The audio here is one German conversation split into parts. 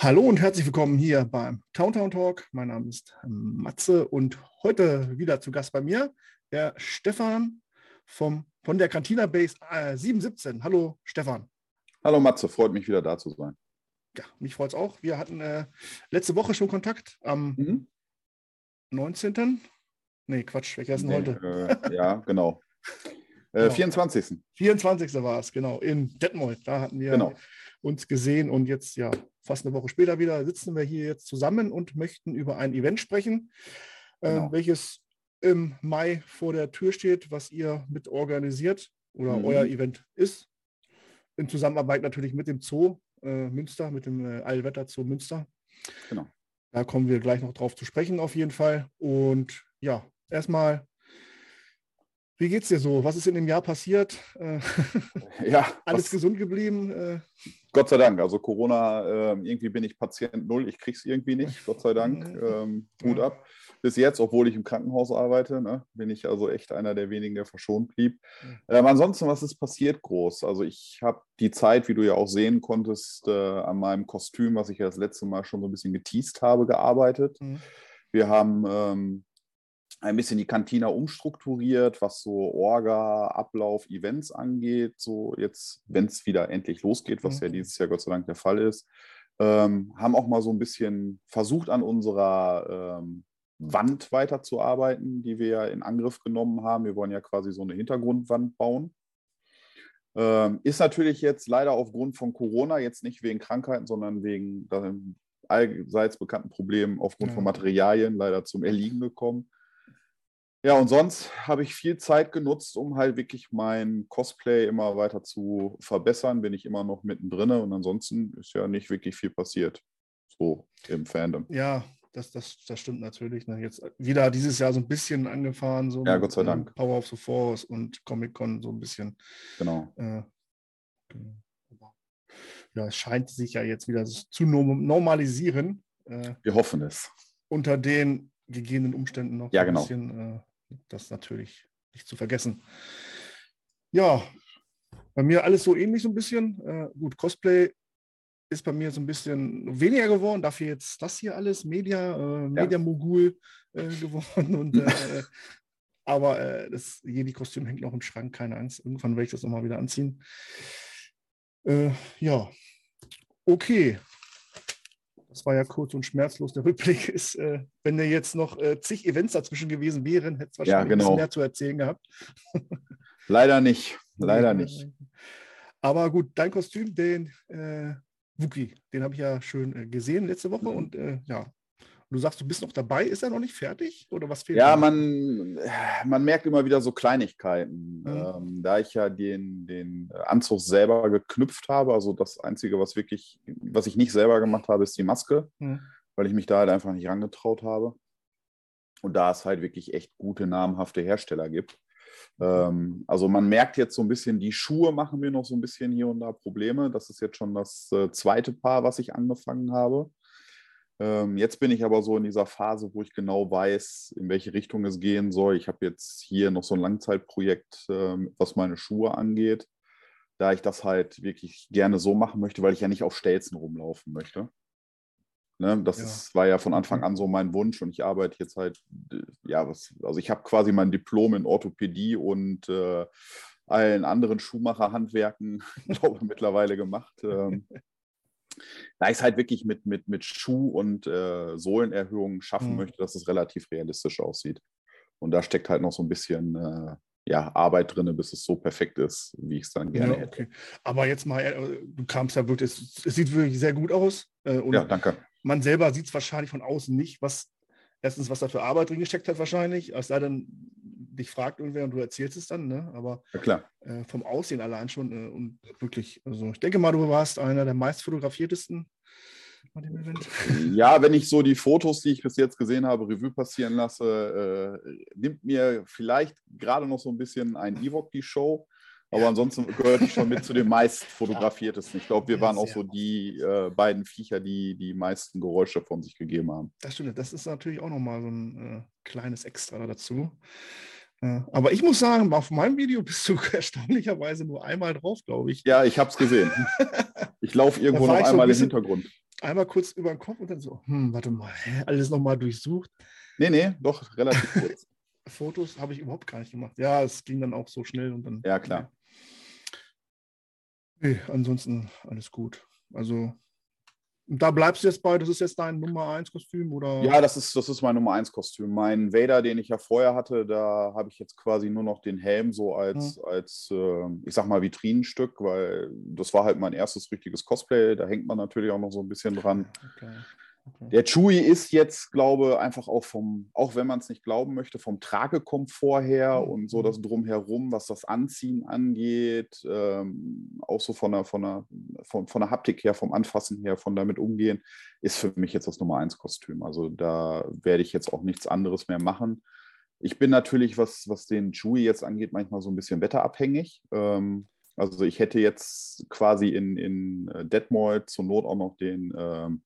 Hallo und herzlich willkommen hier beim Town Town Talk. Mein Name ist Matze und heute wieder zu Gast bei mir der Stefan vom, von der Cantina Base äh, 717. Hallo Stefan. Hallo Matze, freut mich wieder da zu sein. Ja, mich freut es auch. Wir hatten äh, letzte Woche schon Kontakt am mhm. 19. Nee, Quatsch, welcher ist denn nee, heute? Äh, ja, genau. Äh, genau. 24. 24. war es, genau, in Detmold. Da hatten wir genau. uns gesehen und jetzt, ja, fast eine Woche später wieder sitzen wir hier jetzt zusammen und möchten über ein Event sprechen, äh, genau. äh, welches im Mai vor der Tür steht, was ihr mit organisiert oder mhm. euer Event ist. In Zusammenarbeit natürlich mit dem Zoo äh, Münster, mit dem äh, Allwetter Zoo Münster. Genau. Da kommen wir gleich noch drauf zu sprechen, auf jeden Fall. Und ja, erstmal wie geht's dir so? Was ist in dem Jahr passiert? Äh, ja, alles was, gesund geblieben? Äh? Gott sei Dank. Also Corona, äh, irgendwie bin ich Patient null. Ich kriege es irgendwie nicht. Gott sei Dank. Ähm, Hut ab. Bis jetzt, obwohl ich im Krankenhaus arbeite, ne, bin ich also echt einer der wenigen, der verschont blieb. Ähm, ansonsten, was ist passiert groß? Also ich habe die Zeit, wie du ja auch sehen konntest, äh, an meinem Kostüm, was ich ja das letzte Mal schon so ein bisschen geteased habe, gearbeitet. Mhm. Wir haben ähm, ein bisschen die Kantina umstrukturiert, was so Orga, Ablauf, Events angeht. So jetzt, wenn es wieder endlich losgeht, was mhm. ja dieses Jahr Gott sei Dank der Fall ist, ähm, haben auch mal so ein bisschen versucht, an unserer ähm, Wand weiterzuarbeiten, die wir ja in Angriff genommen haben. Wir wollen ja quasi so eine Hintergrundwand bauen. Ähm, ist natürlich jetzt leider aufgrund von Corona, jetzt nicht wegen Krankheiten, sondern wegen allseits bekannten Problemen aufgrund ja. von Materialien leider zum Erliegen gekommen. Ja, und sonst habe ich viel Zeit genutzt, um halt wirklich mein Cosplay immer weiter zu verbessern. Bin ich immer noch mittendrin und ansonsten ist ja nicht wirklich viel passiert. So im Fandom. Ja, das, das, das stimmt natürlich. Ne? Jetzt wieder dieses Jahr so ein bisschen angefahren. So ja, Gott sei Dank. Power of the Force und Comic-Con so ein bisschen. Genau. Äh, ja, es scheint sich ja jetzt wieder zu normalisieren. Äh, Wir hoffen es. Unter den gegebenen Umständen noch ja, genau. ein bisschen äh, das natürlich nicht zu vergessen. Ja, bei mir alles so ähnlich so ein bisschen. Äh, gut, Cosplay ist bei mir so ein bisschen weniger geworden. Dafür jetzt das hier alles, Media, äh, Media-Mogul äh, geworden. Und, äh, aber äh, das Jedi-Kostüm hängt noch im Schrank, keine Angst. Irgendwann werde ich das nochmal wieder anziehen. Äh, ja, okay das war ja kurz und schmerzlos. Der Rückblick ist, äh, wenn da jetzt noch äh, zig Events dazwischen gewesen wären, hätte es wahrscheinlich ja, genau. ein bisschen mehr zu erzählen gehabt. Leider nicht, leider nicht. Aber gut, dein Kostüm, den äh, Wookie, den habe ich ja schön äh, gesehen letzte Woche mhm. und äh, ja, du sagst, du bist noch dabei, ist er noch nicht fertig oder was fehlt? Ja, man, man merkt immer wieder so Kleinigkeiten. Mhm. Ähm, da ich ja den, den Anzug selber geknüpft habe, also das Einzige, was wirklich, was ich nicht selber gemacht habe, ist die Maske, mhm. weil ich mich da halt einfach nicht rangetraut habe. Und da es halt wirklich echt gute, namhafte Hersteller gibt. Ähm, also man merkt jetzt so ein bisschen, die Schuhe machen mir noch so ein bisschen hier und da Probleme. Das ist jetzt schon das äh, zweite Paar, was ich angefangen habe. Ähm, jetzt bin ich aber so in dieser Phase, wo ich genau weiß, in welche Richtung es gehen soll. Ich habe jetzt hier noch so ein Langzeitprojekt, ähm, was meine Schuhe angeht, da ich das halt wirklich gerne so machen möchte, weil ich ja nicht auf Stelzen rumlaufen möchte. Ne, das ja. Ist, war ja von Anfang an so mein Wunsch und ich arbeite jetzt halt, ja, was, also ich habe quasi mein Diplom in Orthopädie und äh, allen anderen Schuhmacherhandwerken, glaube mittlerweile gemacht. Ähm, da ich es halt wirklich mit, mit, mit Schuh- und äh, Sohlenerhöhungen schaffen mhm. möchte, dass es relativ realistisch aussieht. Und da steckt halt noch so ein bisschen äh, ja, Arbeit drin, bis es so perfekt ist, wie ich es dann gerne ja, okay. hätte. Aber jetzt mal, äh, du kamst ja wirklich, es, es sieht wirklich sehr gut aus. Äh, ja, danke. Man selber sieht es wahrscheinlich von außen nicht, was erstens, was da für Arbeit drin gesteckt hat, wahrscheinlich. Es sei denn, dich fragt irgendwer und du erzählst es dann, ne? Aber ja, äh, vom Aussehen allein schon äh, und wirklich, also ich denke mal, du warst einer der meistfotografiertesten bei dem Event. Ja, wenn ich so die Fotos, die ich bis jetzt gesehen habe, Revue passieren lasse, äh, nimmt mir vielleicht gerade noch so ein bisschen ein Ewok die Show. Aber ansonsten gehört ich schon mit zu den meist fotografiertesten. Ich glaube, wir waren auch so die äh, beiden Viecher, die die meisten Geräusche von sich gegeben haben. Das stimmt. Das ist natürlich auch nochmal so ein äh, kleines Extra dazu. Äh, aber ich muss sagen, auf meinem Video bist du erstaunlicherweise nur einmal drauf, glaube ich. Ja, ich habe es gesehen. Ich laufe irgendwo noch einmal bisschen, im Hintergrund. einmal kurz über den Kopf und dann so, hm, warte mal, alles nochmal durchsucht. Nee, nee, doch relativ kurz. Fotos habe ich überhaupt gar nicht gemacht. Ja, es ging dann auch so schnell und dann. Ja, klar. Nee, ansonsten alles gut. Also da bleibst du jetzt bei, das ist jetzt dein Nummer 1 Kostüm oder? Ja, das ist, das ist mein Nummer 1 Kostüm. Mein Vader, den ich ja vorher hatte, da habe ich jetzt quasi nur noch den Helm so als, mhm. als äh, ich sag mal, Vitrinenstück, weil das war halt mein erstes richtiges Cosplay. Da hängt man natürlich auch noch so ein bisschen dran. Okay. Okay. Der Chewy ist jetzt, glaube einfach auch vom, auch wenn man es nicht glauben möchte, vom Tragekomfort her mhm. und so das Drumherum, was das Anziehen angeht, ähm, auch so von der, von, der, von, von der Haptik her, vom Anfassen her, von damit umgehen, ist für mich jetzt das Nummer 1 Kostüm. Also da werde ich jetzt auch nichts anderes mehr machen. Ich bin natürlich, was, was den Chewy jetzt angeht, manchmal so ein bisschen wetterabhängig. Ähm, also ich hätte jetzt quasi in, in äh, Detmold zur Not auch noch den ähm,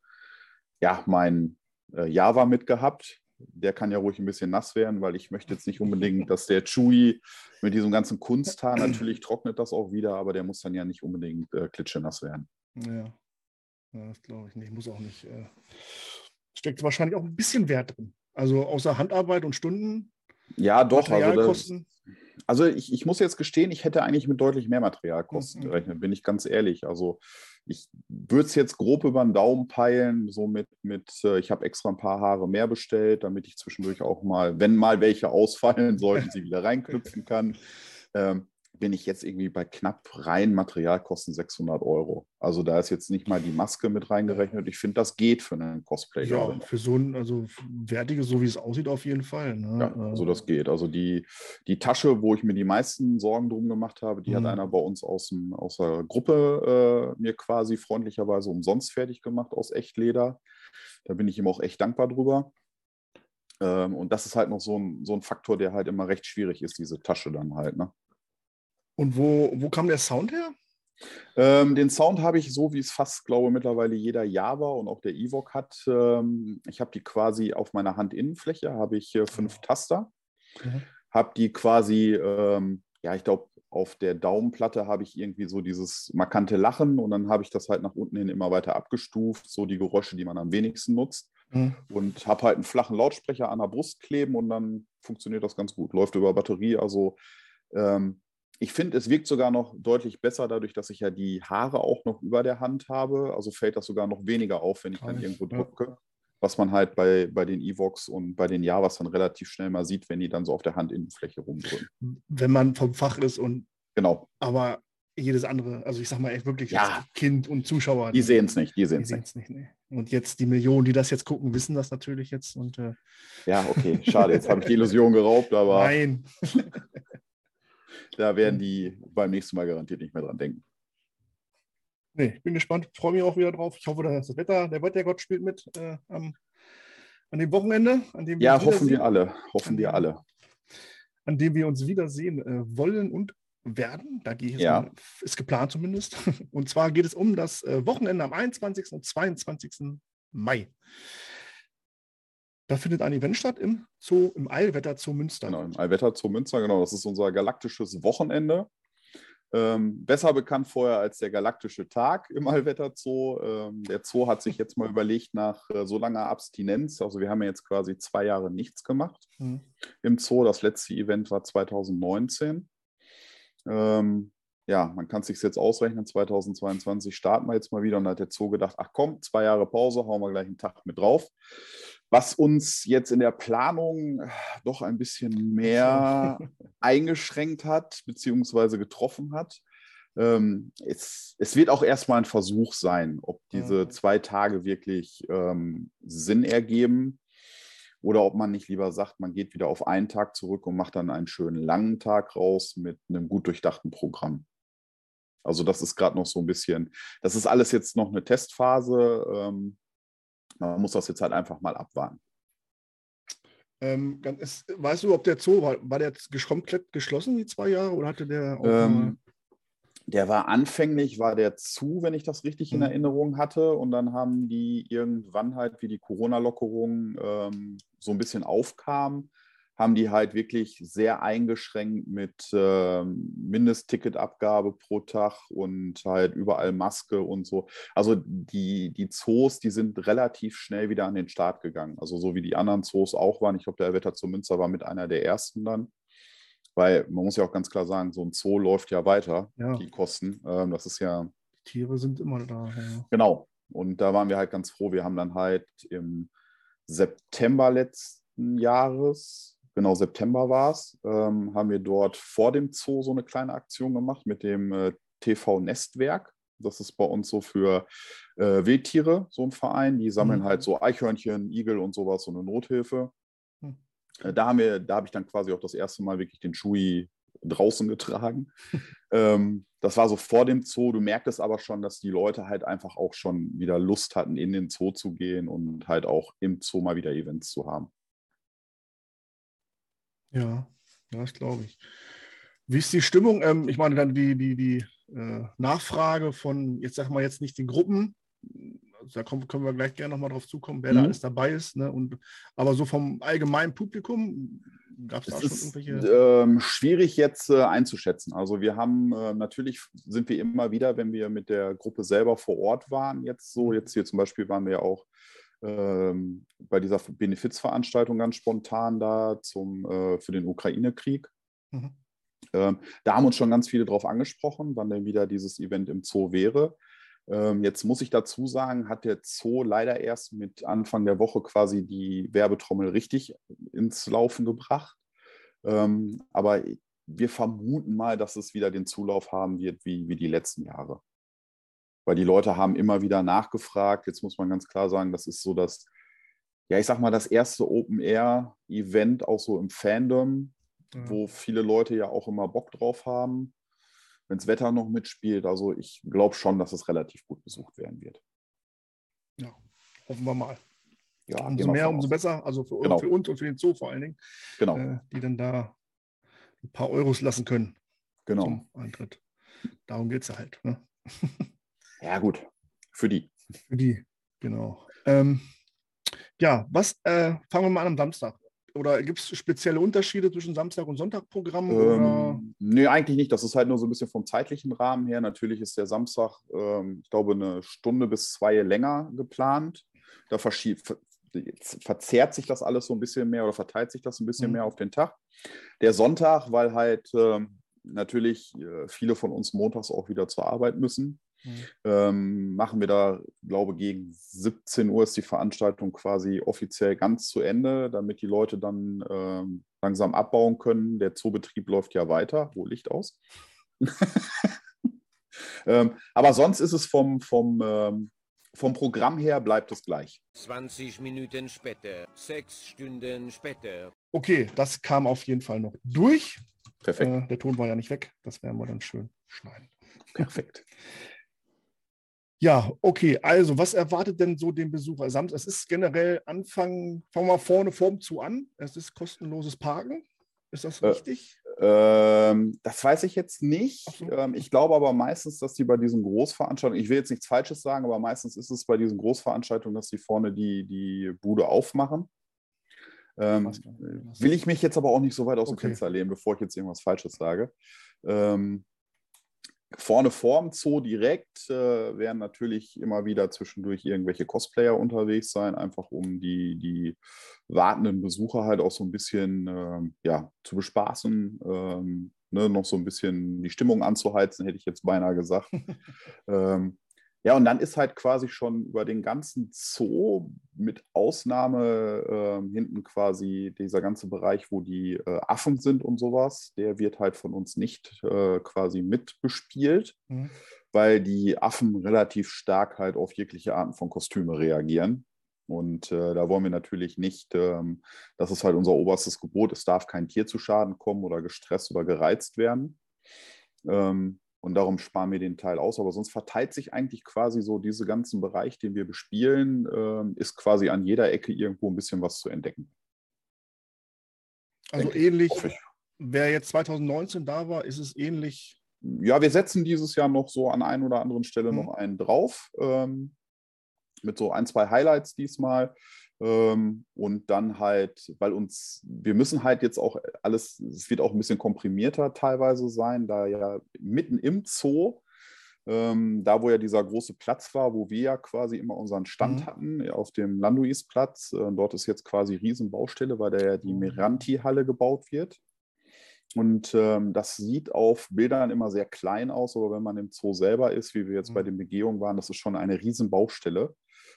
ja, mein äh, Java mitgehabt. Der kann ja ruhig ein bisschen nass werden, weil ich möchte jetzt nicht unbedingt, dass der Chewy mit diesem ganzen Kunsthaar, natürlich trocknet das auch wieder, aber der muss dann ja nicht unbedingt äh, klitschenass werden. Ja. ja das glaube ich nicht. Muss auch nicht. Äh, steckt wahrscheinlich auch ein bisschen Wert drin. Also außer Handarbeit und Stunden. Ja, doch. Also, das, also ich, ich muss jetzt gestehen, ich hätte eigentlich mit deutlich mehr Materialkosten mhm. gerechnet, bin ich ganz ehrlich. Also ich würde es jetzt grob über den Daumen peilen, so mit, mit äh, ich habe extra ein paar Haare mehr bestellt, damit ich zwischendurch auch mal, wenn mal welche ausfallen sollten, sie wieder reinknüpfen kann. Ähm, bin ich jetzt irgendwie bei knapp rein Materialkosten 600 Euro. Also da ist jetzt nicht mal die Maske mit reingerechnet. Ich finde, das geht für einen Cosplay. Ja, gerade. für so ein, also wertiges, so wie es aussieht, auf jeden Fall. Ne? Ja, also das geht. Also die, die Tasche, wo ich mir die meisten Sorgen drum gemacht habe, die mhm. hat einer bei uns aus, dem, aus der Gruppe äh, mir quasi freundlicherweise umsonst fertig gemacht aus Echtleder. Da bin ich ihm auch echt dankbar drüber. Ähm, und das ist halt noch so ein, so ein Faktor, der halt immer recht schwierig ist, diese Tasche dann halt. Ne? Und wo, wo kam der Sound her? Ähm, den Sound habe ich so, wie es fast, glaube ich, mittlerweile jeder Java und auch der Evoque hat. Ähm, ich habe die quasi auf meiner Handinnenfläche, habe ich äh, fünf Taster. Mhm. Habe die quasi, ähm, ja, ich glaube, auf der Daumenplatte habe ich irgendwie so dieses markante Lachen und dann habe ich das halt nach unten hin immer weiter abgestuft, so die Geräusche, die man am wenigsten nutzt. Mhm. Und habe halt einen flachen Lautsprecher an der Brust kleben und dann funktioniert das ganz gut. Läuft über Batterie, also ähm, ich finde, es wirkt sogar noch deutlich besser, dadurch, dass ich ja die Haare auch noch über der Hand habe. Also fällt das sogar noch weniger auf, wenn ich dann irgendwo drücke. Ja. Was man halt bei, bei den Evox und bei den Javas dann relativ schnell mal sieht, wenn die dann so auf der Handinnenfläche rumdrücken. Wenn man vom Fach ist und. Genau. Aber jedes andere, also ich sag mal echt wirklich ja. Kind und Zuschauer. Die sehen es nicht, die sehen es nicht. nicht nee. Und jetzt die Millionen, die das jetzt gucken, wissen das natürlich jetzt. Und, äh ja, okay, schade, jetzt habe ich die Illusion geraubt, aber. Nein. Da werden die beim nächsten Mal garantiert nicht mehr dran denken. Nee, ich bin gespannt, freue mich auch wieder drauf. Ich hoffe, dass das Wetter, der Wettergott spielt mit äh, am, an dem Wochenende. An dem ja, hoffen wir alle. Hoffen wir alle. An dem wir uns wiedersehen äh, wollen und werden. Da gehe ich ja. mal, ist geplant zumindest. Und zwar geht es um das äh, Wochenende am 21. und 22. Mai. Da findet ein Event statt im Zoo, im Eilwetter Zoo Münster. Genau, im Eilwetter Zoo Münster, genau. Das ist unser galaktisches Wochenende. Ähm, besser bekannt vorher als der galaktische Tag im Allwetter Zoo. Ähm, der Zoo hat sich jetzt mal überlegt, nach äh, so langer Abstinenz, also wir haben ja jetzt quasi zwei Jahre nichts gemacht mhm. im Zoo. Das letzte Event war 2019. Ähm, ja, man kann es sich jetzt ausrechnen, 2022 starten wir jetzt mal wieder und da hat der Zoo gedacht, ach komm, zwei Jahre Pause, hauen wir gleich einen Tag mit drauf was uns jetzt in der Planung äh, doch ein bisschen mehr eingeschränkt hat, beziehungsweise getroffen hat. Ähm, es, es, wird auch erstmal ein Versuch sein, ob diese zwei Tage wirklich ähm, Sinn ergeben oder ob man nicht lieber sagt, man geht wieder auf einen Tag zurück und macht dann einen schönen langen Tag raus mit einem gut durchdachten Programm. Also das ist gerade noch so ein bisschen, das ist alles jetzt noch eine Testphase. Ähm, man muss das jetzt halt einfach mal abwarten. Ähm, ist, weißt du, ob der Zoo war, war der komplett geschlossen, die zwei Jahre, oder hatte der auch ähm, Der war anfänglich, war der zu, wenn ich das richtig mhm. in Erinnerung hatte. Und dann haben die irgendwann halt, wie die Corona-Lockerung ähm, so ein bisschen aufkam, haben die halt wirklich sehr eingeschränkt mit äh, Mindestticketabgabe pro Tag und halt überall Maske und so. Also die, die Zoos, die sind relativ schnell wieder an den Start gegangen. Also so wie die anderen Zoos auch waren. Ich glaube, der Wetter zu Münster war mit einer der ersten dann. Weil man muss ja auch ganz klar sagen, so ein Zoo läuft ja weiter, ja. die Kosten. Ähm, das ist ja. Die Tiere sind immer da. Ja. Genau. Und da waren wir halt ganz froh. Wir haben dann halt im September letzten Jahres genau September war es, ähm, haben wir dort vor dem Zoo so eine kleine Aktion gemacht mit dem äh, TV Nestwerk. Das ist bei uns so für äh, Wildtiere, so ein Verein. Die sammeln mhm. halt so Eichhörnchen, Igel und sowas, so eine Nothilfe. Mhm. Äh, da, haben wir, da habe ich dann quasi auch das erste Mal wirklich den Chewy draußen getragen. ähm, das war so vor dem Zoo. Du merktest aber schon, dass die Leute halt einfach auch schon wieder Lust hatten, in den Zoo zu gehen und halt auch im Zoo mal wieder Events zu haben. Ja, das glaube ich. Wie ist die Stimmung? Ähm, ich meine, dann die, die, die äh, Nachfrage von, jetzt sag mal jetzt nicht den Gruppen, also da kommen, können wir gleich gerne nochmal drauf zukommen, wer mhm. da alles dabei ist. Ne? Und, aber so vom allgemeinen Publikum, gab es da schon irgendwelche? Ähm, schwierig jetzt äh, einzuschätzen. Also wir haben äh, natürlich sind wir immer wieder, wenn wir mit der Gruppe selber vor Ort waren, jetzt so, jetzt hier zum Beispiel waren wir ja auch ähm, bei dieser Benefizveranstaltung ganz spontan da zum, äh, für den Ukraine-Krieg. Mhm. Ähm, da haben uns schon ganz viele drauf angesprochen, wann denn wieder dieses Event im Zoo wäre. Ähm, jetzt muss ich dazu sagen, hat der Zoo leider erst mit Anfang der Woche quasi die Werbetrommel richtig ins Laufen gebracht. Ähm, aber wir vermuten mal, dass es wieder den Zulauf haben wird wie, wie die letzten Jahre weil die Leute haben immer wieder nachgefragt. Jetzt muss man ganz klar sagen, das ist so das, ja, ich sag mal, das erste Open-Air-Event auch so im Fandom, ja. wo viele Leute ja auch immer Bock drauf haben, wenn das Wetter noch mitspielt. Also ich glaube schon, dass es relativ gut besucht werden wird. Ja, hoffen wir mal. Ja, umso mehr, umso besser. Also für, genau. für, uns und für den Zoo vor allen Dingen. Genau. Äh, die dann da ein paar Euros lassen können. Genau. Zum Eintritt. Darum geht es ja halt. Ne? Ja, gut. Für die. Für die, genau. Ähm, ja, was äh, fangen wir mal an am Samstag? Oder gibt es spezielle Unterschiede zwischen Samstag- und Sonntagprogramm? Ähm, nee, eigentlich nicht. Das ist halt nur so ein bisschen vom zeitlichen Rahmen her. Natürlich ist der Samstag, ähm, ich glaube, eine Stunde bis zwei länger geplant. Da verzerrt sich das alles so ein bisschen mehr oder verteilt sich das ein bisschen mhm. mehr auf den Tag. Der Sonntag, weil halt ähm, natürlich äh, viele von uns montags auch wieder zur Arbeit müssen. Mhm. Ähm, machen wir da, glaube gegen 17 Uhr ist die Veranstaltung quasi offiziell ganz zu Ende, damit die Leute dann ähm, langsam abbauen können. Der Zoobetrieb läuft ja weiter, wo Licht aus. ähm, aber sonst ist es vom, vom, ähm, vom Programm her bleibt es gleich. 20 Minuten später, sechs Stunden später. Okay, das kam auf jeden Fall noch durch. Perfekt. Äh, der Ton war ja nicht weg. Das werden wir dann schön schneiden. Perfekt. Ja, okay. Also, was erwartet denn so den Besucher? Es ist generell Anfang, fangen wir vorne vorm zu an. Es ist kostenloses Parken. Ist das äh, richtig? Äh, ähm, das weiß ich jetzt nicht. So. Ähm, ich glaube aber meistens, dass die bei diesen Großveranstaltungen, ich will jetzt nichts Falsches sagen, aber meistens ist es bei diesen Großveranstaltungen, dass die vorne die, die Bude aufmachen. Ähm, will ich mich jetzt aber auch nicht so weit aus dem okay. Fenster lehnen, bevor ich jetzt irgendwas Falsches sage. Ähm, Vorne vorm Zoo direkt äh, werden natürlich immer wieder zwischendurch irgendwelche Cosplayer unterwegs sein, einfach um die, die wartenden Besucher halt auch so ein bisschen ähm, ja, zu bespaßen, ähm, ne, noch so ein bisschen die Stimmung anzuheizen, hätte ich jetzt beinahe gesagt. ähm, ja, und dann ist halt quasi schon über den ganzen Zoo, mit Ausnahme äh, hinten quasi dieser ganze Bereich, wo die äh, Affen sind und sowas, der wird halt von uns nicht äh, quasi mitbespielt, mhm. weil die Affen relativ stark halt auf jegliche Arten von Kostüme reagieren. Und äh, da wollen wir natürlich nicht, ähm, das ist halt unser oberstes Gebot, es darf kein Tier zu Schaden kommen oder gestresst oder gereizt werden. Ähm, und darum sparen wir den Teil aus. Aber sonst verteilt sich eigentlich quasi so diese ganzen Bereich, den wir bespielen, äh, ist quasi an jeder Ecke irgendwo ein bisschen was zu entdecken. Also Denke ähnlich, wer jetzt 2019 da war, ist es ähnlich. Ja, wir setzen dieses Jahr noch so an ein oder anderen Stelle mhm. noch einen drauf. Ähm, mit so ein, zwei Highlights diesmal. Ähm, und dann halt, weil uns, wir müssen halt jetzt auch alles, es wird auch ein bisschen komprimierter teilweise sein, da ja mitten im Zoo, ähm, da wo ja dieser große Platz war, wo wir ja quasi immer unseren Stand mhm. hatten, auf dem Landuisplatz, äh, dort ist jetzt quasi Riesenbaustelle, weil da ja die mhm. Meranti-Halle gebaut wird. Und ähm, das sieht auf Bildern immer sehr klein aus, aber wenn man im Zoo selber ist, wie wir jetzt mhm. bei den Begehungen waren, das ist schon eine Riesenbaustelle.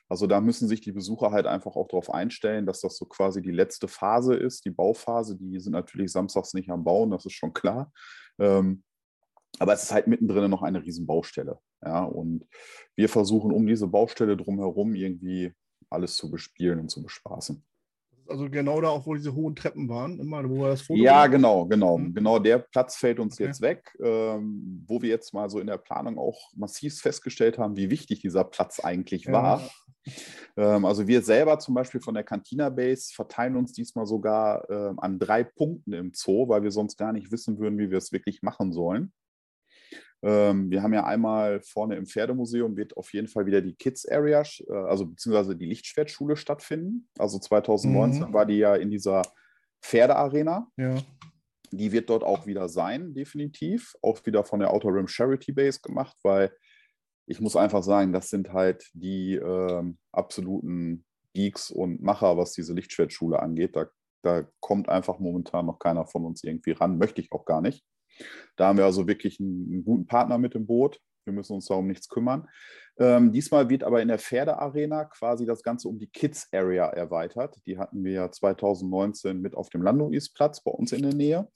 Also da müssen sich die Besucher halt einfach auch darauf einstellen, dass das so quasi die letzte Phase ist, die Bauphase. Die sind natürlich samstags nicht am Bauen, das ist schon klar. Ähm, aber es ist halt mittendrin noch eine Riesenbaustelle. Ja, und wir versuchen um diese Baustelle drumherum irgendwie alles zu bespielen und zu bespaßen. Also genau da auch, wo diese hohen Treppen waren, immer, wo wir das Foto Ja, genau, genau. Mhm. Genau der Platz fällt uns okay. jetzt weg, ähm, wo wir jetzt mal so in der Planung auch massiv festgestellt haben, wie wichtig dieser Platz eigentlich ja. war. Ähm, also wir selber zum Beispiel von der Cantina Base verteilen uns diesmal sogar ähm, an drei Punkten im Zoo, weil wir sonst gar nicht wissen würden, wie wir es wirklich machen sollen. Ähm, wir haben ja einmal vorne im Pferdemuseum wird auf jeden Fall wieder die Kids Area, äh, also beziehungsweise die Lichtschwertschule stattfinden. Also 2019 mhm. war die ja in dieser Pferdearena. Ja. Die wird dort auch wieder sein, definitiv. Auch wieder von der Outer Rim Charity Base gemacht, weil ich muss einfach sagen, das sind halt die ähm, absoluten Geeks und Macher, was diese Lichtschwertschule angeht. Da, da kommt einfach momentan noch keiner von uns irgendwie ran, möchte ich auch gar nicht. Da haben wir also wirklich einen, einen guten Partner mit im Boot. Wir müssen uns darum nichts kümmern. Ähm, diesmal wird aber in der Pferdearena quasi das Ganze um die Kids Area erweitert. Die hatten wir ja 2019 mit auf dem Landungsplatz bei uns in der Nähe.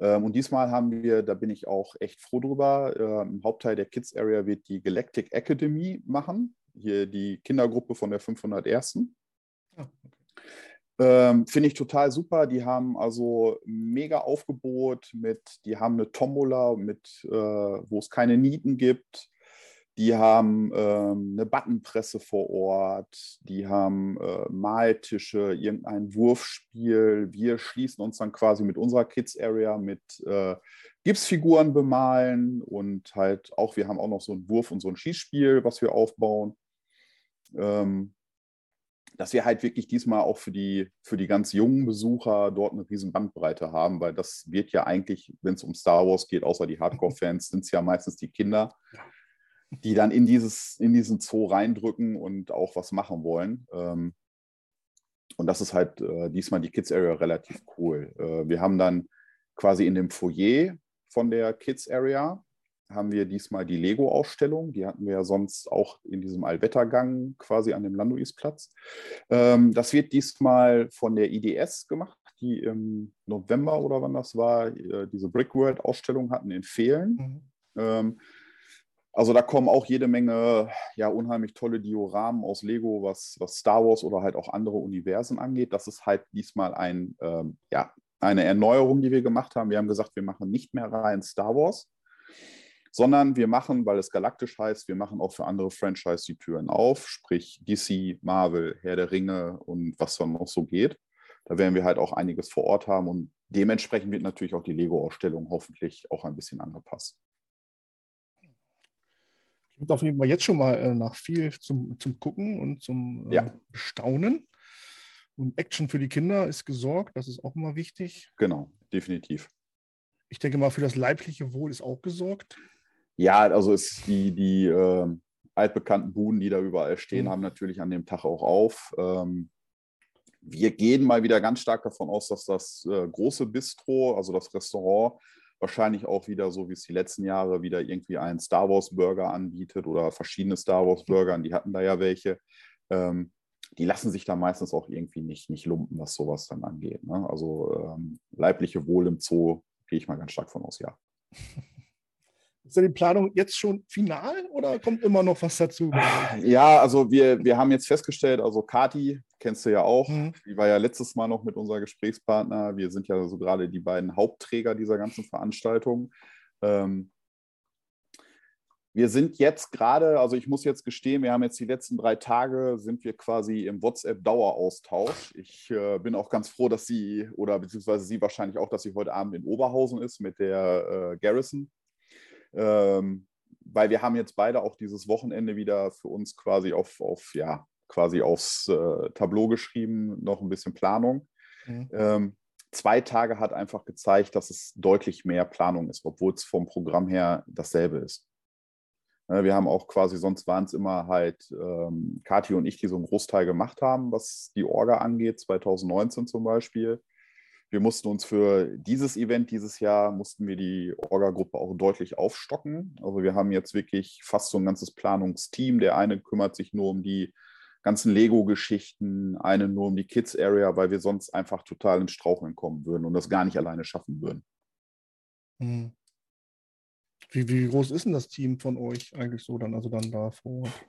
Ähm, und diesmal haben wir, da bin ich auch echt froh drüber, äh, im Hauptteil der Kids Area wird die Galactic Academy machen. Hier die Kindergruppe von der 501. Oh, okay. Ähm, Finde ich total super. Die haben also mega Aufgebot mit, die haben eine Tombola, mit, äh, wo es keine Nieten gibt. Die haben ähm, eine Buttonpresse vor Ort, die haben äh, Maltische, irgendein Wurfspiel. Wir schließen uns dann quasi mit unserer Kids Area mit äh, Gipsfiguren bemalen und halt auch, wir haben auch noch so ein Wurf- und so ein Schießspiel, was wir aufbauen. Ähm, dass wir halt wirklich diesmal auch für die, für die ganz jungen Besucher dort eine riesen Bandbreite haben, weil das wird ja eigentlich, wenn es um Star Wars geht, außer die Hardcore-Fans, sind es ja meistens die Kinder, die dann in, dieses, in diesen Zoo reindrücken und auch was machen wollen. Ähm, und das ist halt äh, diesmal die Kids Area relativ cool. Äh, wir haben dann quasi in dem Foyer von der Kids Area haben wir diesmal die Lego-Ausstellung. Die hatten wir ja sonst auch in diesem Allwettergang quasi an dem Landuisplatz. Ähm, das wird diesmal von der IDS gemacht, die im November oder wann das war, äh, diese Brickworld-Ausstellung hatten in Fehlen. Mhm. Ähm, also da kommen auch jede Menge, ja, unheimlich tolle Dioramen aus Lego, was, was Star Wars oder halt auch andere Universen angeht. Das ist halt diesmal ein, ähm, ja, eine Erneuerung, die wir gemacht haben. Wir haben gesagt, wir machen nicht mehr rein Star Wars, sondern wir machen, weil es galaktisch heißt, wir machen auch für andere Franchise die Türen auf, sprich DC, Marvel, Herr der Ringe und was dann noch so geht. Da werden wir halt auch einiges vor Ort haben und dementsprechend wird natürlich auch die Lego-Ausstellung hoffentlich auch ein bisschen angepasst. Klingt auf jeden Fall jetzt schon mal äh, nach viel zum, zum Gucken und zum äh, ja. Staunen. Und Action für die Kinder ist gesorgt, das ist auch immer wichtig. Genau, definitiv. Ich denke mal, für das leibliche Wohl ist auch gesorgt. Ja, also ist die, die äh, altbekannten Buden, die da überall stehen, mhm. haben natürlich an dem Tag auch auf. Ähm, wir gehen mal wieder ganz stark davon aus, dass das äh, große Bistro, also das Restaurant, wahrscheinlich auch wieder so wie es die letzten Jahre wieder irgendwie einen Star Wars Burger anbietet oder verschiedene Star Wars Burger, die hatten da ja welche. Ähm, die lassen sich da meistens auch irgendwie nicht, nicht lumpen, was sowas dann angeht. Ne? Also ähm, leibliche Wohl im Zoo gehe ich mal ganz stark von aus, ja. Ist ja die Planung jetzt schon final oder kommt immer noch was dazu? Ja, also wir, wir haben jetzt festgestellt, also Kati, kennst du ja auch, mhm. die war ja letztes Mal noch mit unserer Gesprächspartner. Wir sind ja so gerade die beiden Hauptträger dieser ganzen Veranstaltung. Ähm, wir sind jetzt gerade, also ich muss jetzt gestehen, wir haben jetzt die letzten drei Tage, sind wir quasi im WhatsApp-Daueraustausch. Ich äh, bin auch ganz froh, dass sie, oder beziehungsweise sie wahrscheinlich auch, dass sie heute Abend in Oberhausen ist mit der äh, Garrison ähm, weil wir haben jetzt beide auch dieses Wochenende wieder für uns quasi auf, auf ja, quasi aufs äh, Tableau geschrieben, noch ein bisschen Planung. Mhm. Ähm, zwei Tage hat einfach gezeigt, dass es deutlich mehr Planung ist, obwohl es vom Programm her dasselbe ist. Wir haben auch quasi, sonst waren es immer halt ähm, Kathi und ich, die so einen Großteil gemacht haben, was die Orga angeht, 2019 zum Beispiel. Wir mussten uns für dieses Event dieses Jahr, mussten wir die Orga-Gruppe auch deutlich aufstocken. Also wir haben jetzt wirklich fast so ein ganzes Planungsteam. Der eine kümmert sich nur um die ganzen Lego-Geschichten, eine nur um die Kids-Area, weil wir sonst einfach total ins Straucheln kommen würden und das gar nicht alleine schaffen würden. Hm. Wie, wie groß ist denn das Team von euch eigentlich so dann, also dann da vor Ort?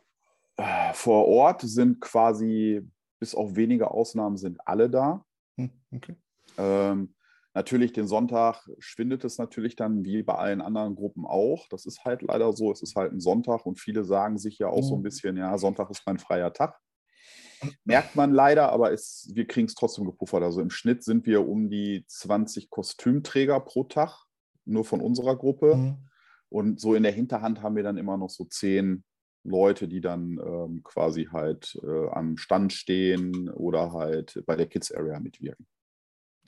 Äh, vor Ort sind quasi, bis auf wenige Ausnahmen, sind alle da. Hm, okay. Ähm, natürlich den Sonntag schwindet es natürlich dann wie bei allen anderen Gruppen auch. Das ist halt leider so. Es ist halt ein Sonntag und viele sagen sich ja auch so ein hm. bisschen, ja, Sonntag ist mein freier Tag. Merkt man leider, aber es, wir kriegen es trotzdem gepuffert. Also im Schnitt sind wir um die 20 Kostümträger pro Tag, nur von unserer Gruppe. Mhm. Und so in der Hinterhand haben wir dann immer noch so zehn Leute, die dann ähm, quasi halt äh, am Stand stehen oder halt bei der Kids Area mitwirken.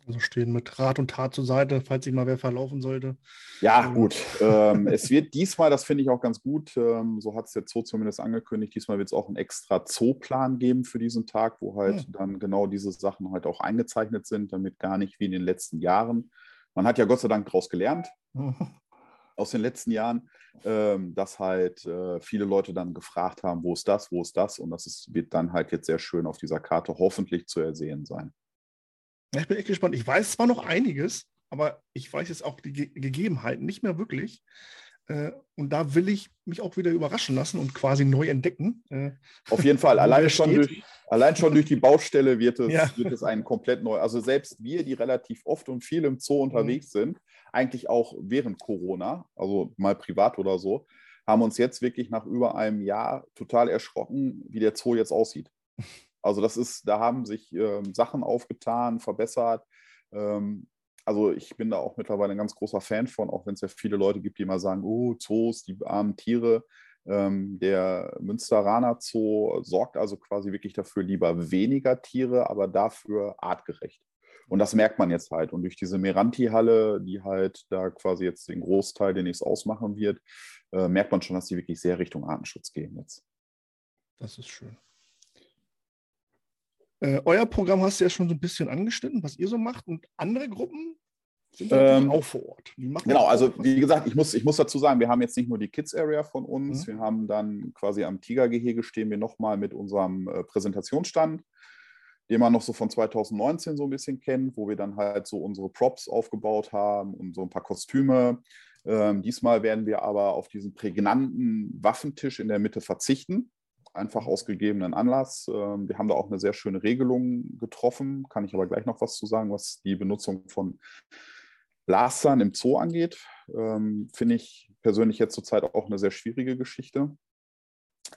Also stehen mit Rat und Tat zur Seite, falls sich mal wer verlaufen sollte. Ja, ähm. gut. ähm, es wird diesmal, das finde ich auch ganz gut, ähm, so hat es der Zoo zumindest angekündigt, diesmal wird es auch einen extra Zooplan geben für diesen Tag, wo halt hm. dann genau diese Sachen halt auch eingezeichnet sind, damit gar nicht wie in den letzten Jahren. Man hat ja Gott sei Dank daraus gelernt. aus den letzten Jahren, ähm, dass halt äh, viele Leute dann gefragt haben, wo ist das, wo ist das? Und das ist, wird dann halt jetzt sehr schön auf dieser Karte hoffentlich zu ersehen sein. Ich bin echt gespannt. Ich weiß zwar noch einiges, aber ich weiß jetzt auch die Ge Gegebenheiten nicht mehr wirklich. Äh, und da will ich mich auch wieder überraschen lassen und quasi neu entdecken. Äh, Auf jeden Fall. Allein schon, durch, allein schon durch die Baustelle wird es, ja. wird es ein komplett neu. Also selbst wir, die relativ oft und viel im Zoo unterwegs mhm. sind, eigentlich auch während Corona, also mal privat oder so, haben uns jetzt wirklich nach über einem Jahr total erschrocken, wie der Zoo jetzt aussieht. Also das ist, da haben sich ähm, Sachen aufgetan, verbessert. Ähm, also ich bin da auch mittlerweile ein ganz großer Fan von, auch wenn es ja viele Leute gibt, die immer sagen, oh, Zoos, die armen Tiere. Ähm, der Münsteraner Zoo sorgt also quasi wirklich dafür, lieber weniger Tiere, aber dafür artgerecht. Und das merkt man jetzt halt. Und durch diese Meranti-Halle, die halt da quasi jetzt den Großteil demnächst ausmachen wird, äh, merkt man schon, dass die wirklich sehr Richtung Artenschutz gehen jetzt. Das ist schön. Äh, euer Programm hast du ja schon so ein bisschen angeschnitten, was ihr so macht. Und andere Gruppen sind ähm, auch vor Ort. genau, also wie gesagt, ich muss, ich muss dazu sagen, wir haben jetzt nicht nur die Kids Area von uns, mhm. wir haben dann quasi am Tigergehege stehen wir nochmal mit unserem äh, Präsentationsstand, den man noch so von 2019 so ein bisschen kennt, wo wir dann halt so unsere Props aufgebaut haben und so ein paar Kostüme. Ähm, diesmal werden wir aber auf diesen prägnanten Waffentisch in der Mitte verzichten einfach aus gegebenen Anlass. Ähm, wir haben da auch eine sehr schöne Regelung getroffen, kann ich aber gleich noch was zu sagen, was die Benutzung von Blastern im Zoo angeht. Ähm, finde ich persönlich jetzt zurzeit auch eine sehr schwierige Geschichte.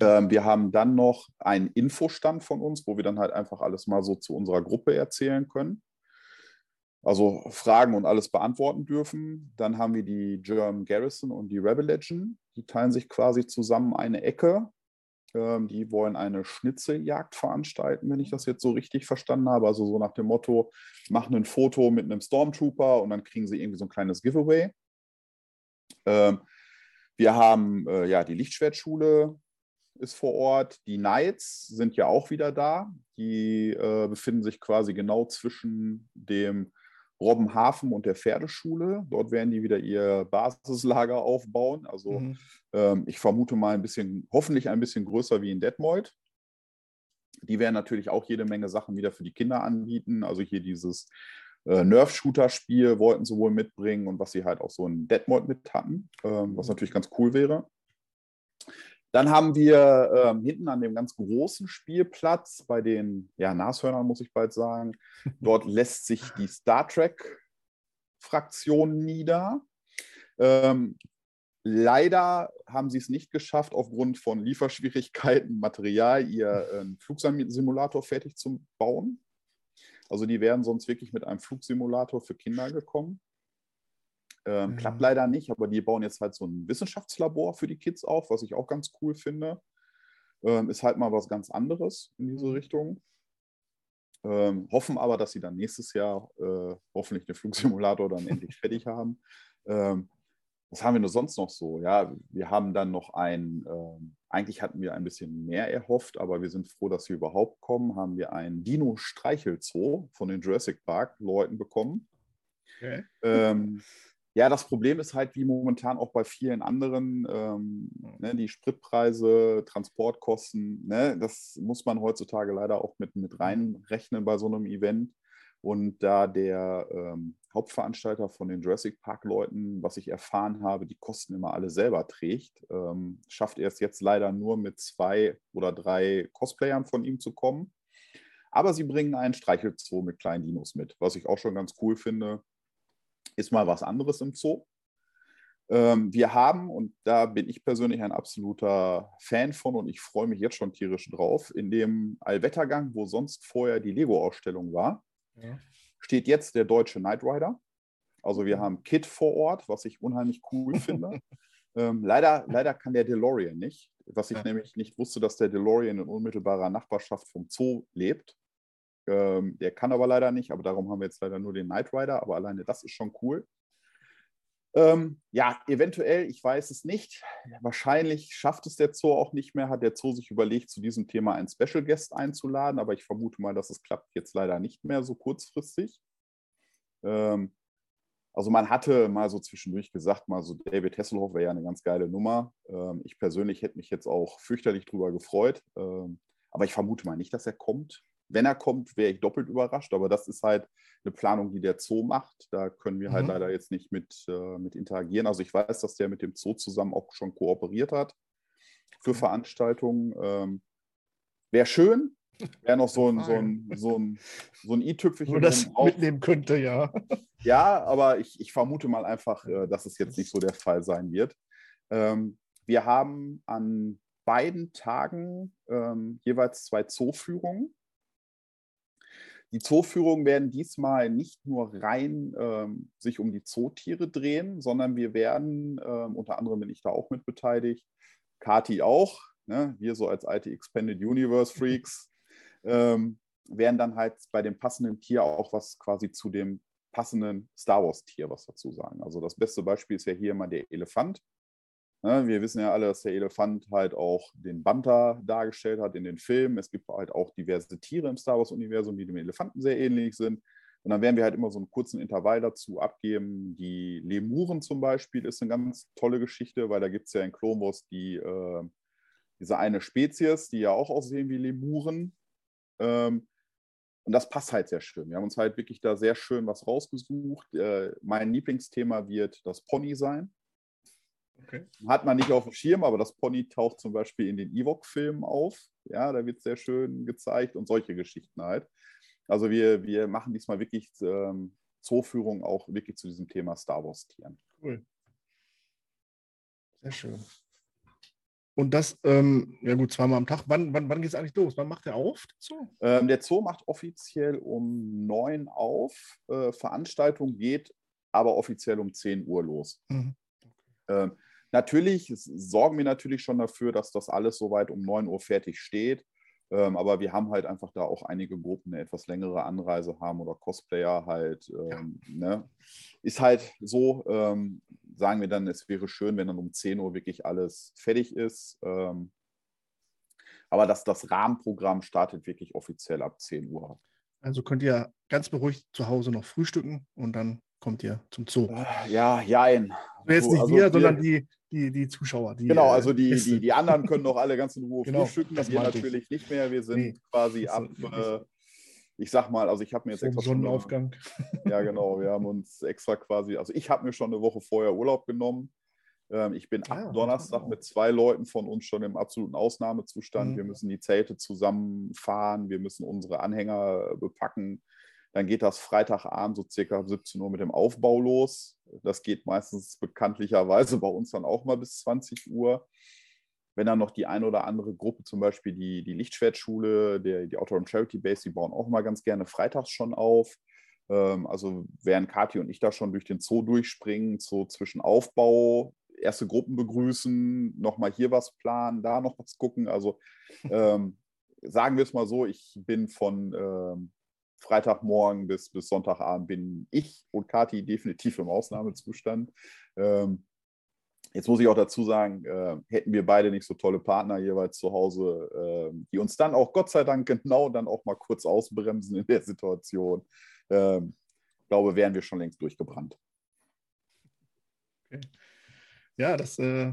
Ähm, wir haben dann noch einen Infostand von uns, wo wir dann halt einfach alles mal so zu unserer Gruppe erzählen können. Also Fragen und alles beantworten dürfen. Dann haben wir die German Garrison und die Rebel Legend. Die teilen sich quasi zusammen eine Ecke die wollen eine Schnitzeljagd veranstalten, wenn ich das jetzt so richtig verstanden habe. Also so nach dem Motto, machen ein Foto mit einem Stormtrooper und dann kriegen sie irgendwie so ein kleines Giveaway. Ähm, wir haben äh, ja die Lichtschwertschule ist vor Ort. Die Knights sind ja auch wieder da. Die äh, befinden sich quasi genau zwischen dem Robbenhafen und der Pferdeschule. Dort werden die wieder ihr Basislager aufbauen. Also mhm. ähm, ich vermute mal ein bisschen, hoffentlich ein bisschen größer wie in Detmold. Die werden natürlich auch jede Menge Sachen wieder für die Kinder anbieten. Also hier dieses äh, Nerf-Shooter-Spiel wollten sie wohl mitbringen und was sie halt auch so in Detmold mit hatten, ähm, was mhm. natürlich ganz cool wäre. Dann haben wir ähm, hinten an dem ganz großen Spielplatz bei den ja, Nashörnern, muss ich bald sagen, dort lässt sich die Star Trek-Fraktion nieder. Ähm, leider haben sie es nicht geschafft, aufgrund von Lieferschwierigkeiten, Material, ihr äh, Flugsimulator fertig zu bauen. Also die wären sonst wirklich mit einem Flugsimulator für Kinder gekommen. Ähm, mhm. Klappt leider nicht, aber die bauen jetzt halt so ein Wissenschaftslabor für die Kids auf, was ich auch ganz cool finde. Ähm, ist halt mal was ganz anderes in diese mhm. Richtung. Ähm, hoffen aber, dass sie dann nächstes Jahr äh, hoffentlich den Flugsimulator dann endlich fertig haben. Ähm, was haben wir nur sonst noch so? Ja, wir haben dann noch ein, äh, eigentlich hatten wir ein bisschen mehr erhofft, aber wir sind froh, dass wir überhaupt kommen. Haben wir ein Dino-Streichelzoo von den Jurassic Park-Leuten bekommen. Okay. Ähm, ja, das Problem ist halt, wie momentan auch bei vielen anderen, ähm, ne, die Spritpreise, Transportkosten, ne, das muss man heutzutage leider auch mit, mit reinrechnen bei so einem Event. Und da der ähm, Hauptveranstalter von den Jurassic Park-Leuten, was ich erfahren habe, die Kosten immer alle selber trägt, ähm, schafft er es jetzt leider nur mit zwei oder drei Cosplayern von ihm zu kommen. Aber sie bringen einen Streichelzoo mit kleinen Dinos mit, was ich auch schon ganz cool finde ist mal was anderes im Zoo. Ähm, wir haben, und da bin ich persönlich ein absoluter Fan von und ich freue mich jetzt schon tierisch drauf, in dem Allwettergang, wo sonst vorher die Lego-Ausstellung war, ja. steht jetzt der deutsche Knight Rider. Also wir haben Kit vor Ort, was ich unheimlich cool finde. ähm, leider, leider kann der DeLorean nicht, was ich ja. nämlich nicht wusste, dass der DeLorean in unmittelbarer Nachbarschaft vom Zoo lebt. Ähm, der kann aber leider nicht, aber darum haben wir jetzt leider nur den Knight Rider, aber alleine das ist schon cool. Ähm, ja, eventuell, ich weiß es nicht. Wahrscheinlich schafft es der Zoo auch nicht mehr, hat der Zoo sich überlegt, zu diesem Thema einen Special Guest einzuladen, aber ich vermute mal, dass es klappt jetzt leider nicht mehr so kurzfristig. Ähm, also man hatte mal so zwischendurch gesagt, mal so David Hasselhoff wäre ja eine ganz geile Nummer. Ähm, ich persönlich hätte mich jetzt auch fürchterlich drüber gefreut, ähm, aber ich vermute mal nicht, dass er kommt. Wenn er kommt, wäre ich doppelt überrascht, aber das ist halt eine Planung, die der Zoo macht. Da können wir halt mhm. leider jetzt nicht mit, äh, mit interagieren. Also ich weiß, dass der mit dem Zoo zusammen auch schon kooperiert hat für mhm. Veranstaltungen. Ähm, wäre schön, wäre noch so ein, so ein, so ein, so ein i-Tüpfelchen. Nur das mitnehmen könnte, ja. Ja, aber ich, ich vermute mal einfach, äh, dass es jetzt nicht so der Fall sein wird. Ähm, wir haben an beiden Tagen ähm, jeweils zwei Zooführungen. Die Zooführungen werden diesmal nicht nur rein ähm, sich um die Zootiere drehen, sondern wir werden, ähm, unter anderem bin ich da auch mit beteiligt, Kati auch, ne? wir so als alte Expanded Universe Freaks, ähm, werden dann halt bei dem passenden Tier auch was quasi zu dem passenden Star Wars-Tier was dazu sagen. Also das beste Beispiel ist ja hier mal der Elefant. Ne, wir wissen ja alle, dass der Elefant halt auch den Banta dargestellt hat in den Filmen. Es gibt halt auch diverse Tiere im Star Wars-Universum, die dem Elefanten sehr ähnlich sind. Und dann werden wir halt immer so einen kurzen Intervall dazu abgeben. Die Lemuren zum Beispiel ist eine ganz tolle Geschichte, weil da gibt es ja in Clone Wars die, äh, diese eine Spezies, die ja auch aussehen wie Lemuren. Ähm, und das passt halt sehr schön. Wir haben uns halt wirklich da sehr schön was rausgesucht. Äh, mein Lieblingsthema wird das Pony sein. Okay. Hat man nicht auf dem Schirm, aber das Pony taucht zum Beispiel in den Ewok-Filmen auf. Ja, da wird sehr schön gezeigt und solche Geschichten halt. Also wir, wir machen diesmal wirklich ähm, Zooführung auch wirklich zu diesem Thema Star Wars-Tieren. Cool. Sehr schön. Und das, ähm, ja gut, zweimal am Tag. Wann, wann, wann geht es eigentlich los? Wann macht der auf? Der Zoo? Ähm, der Zoo macht offiziell um neun auf. Äh, Veranstaltung geht aber offiziell um 10 Uhr los. Mhm. Ähm, Natürlich sorgen wir natürlich schon dafür, dass das alles soweit um 9 Uhr fertig steht. Ähm, aber wir haben halt einfach da auch einige Gruppen, eine etwas längere Anreise haben oder Cosplayer halt. Ähm, ne? Ist halt so, ähm, sagen wir dann, es wäre schön, wenn dann um 10 Uhr wirklich alles fertig ist. Ähm, aber das, das Rahmenprogramm startet wirklich offiziell ab 10 Uhr. Also könnt ihr ganz beruhigt zu Hause noch frühstücken und dann kommt ihr zum Zoo. Ja, jein. Jetzt nicht also wir, sondern die, die, die Zuschauer. Die, genau, also die, die, die anderen können noch alle ganz in Ruhe genau, frühstücken. Das wir natürlich ich. nicht mehr. Wir sind nee, quasi ab, äh, ich sag mal, also ich habe mir jetzt extra. Sonnenaufgang. Schon, ja, genau. Wir haben uns extra quasi, also ich habe mir schon eine Woche vorher Urlaub genommen. Ähm, ich bin ab ah, Donnerstag mit zwei Leuten von uns schon im absoluten Ausnahmezustand. Mhm. Wir müssen die Zelte zusammenfahren, wir müssen unsere Anhänger bepacken. Dann geht das Freitagabend so circa 17 Uhr mit dem Aufbau los. Das geht meistens bekanntlicherweise bei uns dann auch mal bis 20 Uhr. Wenn dann noch die eine oder andere Gruppe, zum Beispiel die, die Lichtschwertschule, der, die Outdoor Charity Base, die bauen auch mal ganz gerne freitags schon auf. Ähm, also während Kathi und ich da schon durch den Zoo durchspringen, so zwischen Aufbau erste Gruppen begrüßen, nochmal hier was planen, da noch was gucken. Also ähm, sagen wir es mal so, ich bin von ähm, Freitagmorgen bis, bis Sonntagabend bin ich und Kati definitiv im Ausnahmezustand. Ähm, jetzt muss ich auch dazu sagen, äh, hätten wir beide nicht so tolle Partner jeweils zu Hause, äh, die uns dann auch Gott sei Dank genau dann auch mal kurz ausbremsen in der Situation. Ich glaube, wären wir schon längst durchgebrannt. Okay. Ja, das äh,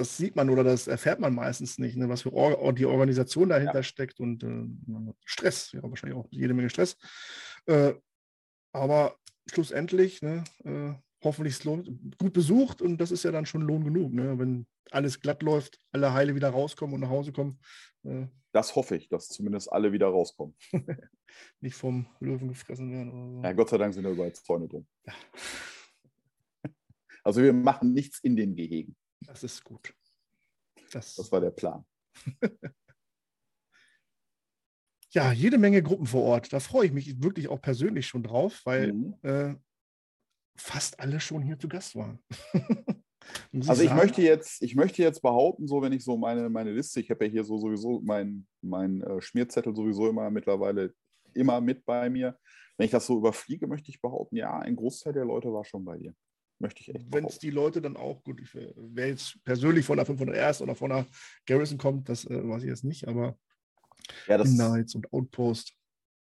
das sieht man oder das erfährt man meistens nicht, ne, was für Or die Organisation dahinter ja. steckt und äh, Stress, ja, wahrscheinlich auch jede Menge Stress. Äh, aber schlussendlich, ne, äh, hoffentlich gut besucht und das ist ja dann schon Lohn genug, ne, wenn alles glatt läuft, alle Heile wieder rauskommen und nach Hause kommen. Äh. das hoffe ich, dass zumindest alle wieder rauskommen. nicht vom Löwen gefressen werden oder so. Ja, Gott sei Dank sind da überall Zäune drum. Ja. Also wir machen nichts in den Gehegen. Das ist gut. Das, das war der Plan. ja, jede Menge Gruppen vor Ort. Da freue ich mich wirklich auch persönlich schon drauf, weil mhm. äh, fast alle schon hier zu Gast waren. also ich, möchte jetzt, ich möchte jetzt behaupten, so wenn ich so meine, meine Liste, ich habe ja hier so sowieso meinen mein, äh, Schmierzettel sowieso immer mittlerweile immer mit bei mir. Wenn ich das so überfliege, möchte ich behaupten, ja, ein Großteil der Leute war schon bei dir. Möchte ich echt. Wenn es die Leute dann auch, gut, ich, wer jetzt persönlich von der 501 oder von der Garrison kommt, das äh, weiß ich jetzt nicht, aber ja, das, Nights und Outpost.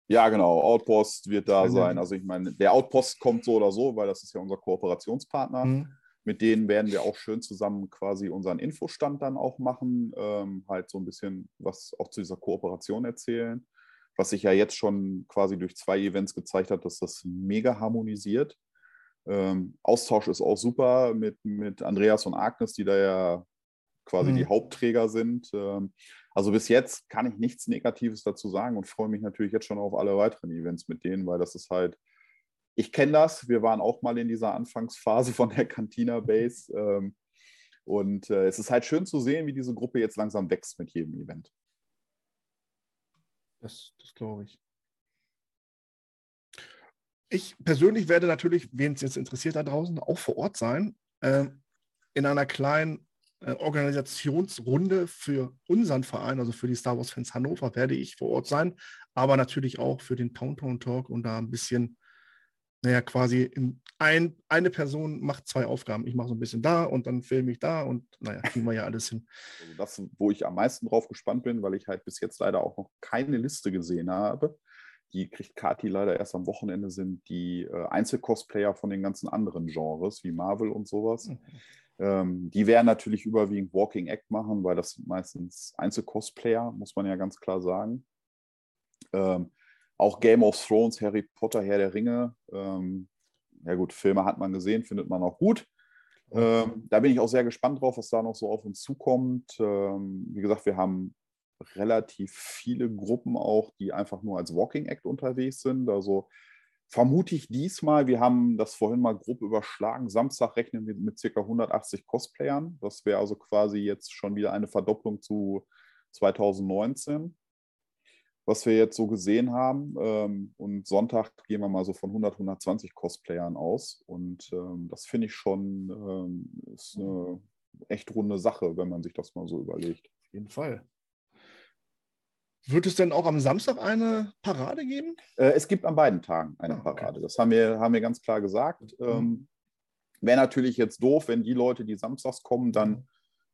Ja, genau. Outpost wird da sein. Also ich meine, der Outpost kommt so oder so, weil das ist ja unser Kooperationspartner. Mhm. Mit denen werden wir auch schön zusammen quasi unseren Infostand dann auch machen, ähm, halt so ein bisschen was auch zu dieser Kooperation erzählen. Was sich ja jetzt schon quasi durch zwei Events gezeigt hat, dass das mega harmonisiert. Ähm, Austausch ist auch super mit, mit Andreas und Agnes, die da ja quasi mhm. die Hauptträger sind. Ähm, also bis jetzt kann ich nichts Negatives dazu sagen und freue mich natürlich jetzt schon auf alle weiteren Events mit denen, weil das ist halt, ich kenne das, wir waren auch mal in dieser Anfangsphase von der Cantina Base. Ähm, und äh, es ist halt schön zu sehen, wie diese Gruppe jetzt langsam wächst mit jedem Event. Das, das glaube ich. Ich persönlich werde natürlich, wen es jetzt interessiert da draußen, auch vor Ort sein. Äh, in einer kleinen äh, Organisationsrunde für unseren Verein, also für die Star Wars Fans Hannover, werde ich vor Ort sein, aber natürlich auch für den Poundtown Talk und da ein bisschen, naja, quasi ein, eine Person macht zwei Aufgaben. Ich mache so ein bisschen da und dann filme ich da und naja, kriegen wir ja alles hin. Also das, wo ich am meisten drauf gespannt bin, weil ich halt bis jetzt leider auch noch keine Liste gesehen habe, die kriegt Kati leider erst am Wochenende, sind die äh, Einzelcosplayer von den ganzen anderen Genres, wie Marvel und sowas. Mhm. Ähm, die werden natürlich überwiegend Walking Act machen, weil das meistens Einzelcosplayer, muss man ja ganz klar sagen. Ähm, auch Game of Thrones, Harry Potter, Herr der Ringe. Ähm, ja gut, Filme hat man gesehen, findet man auch gut. Ähm, da bin ich auch sehr gespannt drauf, was da noch so auf uns zukommt. Ähm, wie gesagt, wir haben relativ viele Gruppen auch, die einfach nur als Walking Act unterwegs sind. Also vermute ich diesmal, wir haben das vorhin mal grob überschlagen, Samstag rechnen wir mit ca. 180 Cosplayern. Das wäre also quasi jetzt schon wieder eine Verdopplung zu 2019, was wir jetzt so gesehen haben. Ähm, und Sonntag gehen wir mal so von 100, 120 Cosplayern aus. Und ähm, das finde ich schon ähm, ist eine echt runde Sache, wenn man sich das mal so überlegt. Auf jeden Fall. Wird es denn auch am Samstag eine Parade geben? Äh, es gibt an beiden Tagen eine ah, okay. Parade. Das haben wir, haben wir ganz klar gesagt. Mhm. Ähm, Wäre natürlich jetzt doof, wenn die Leute, die samstags kommen, dann mhm.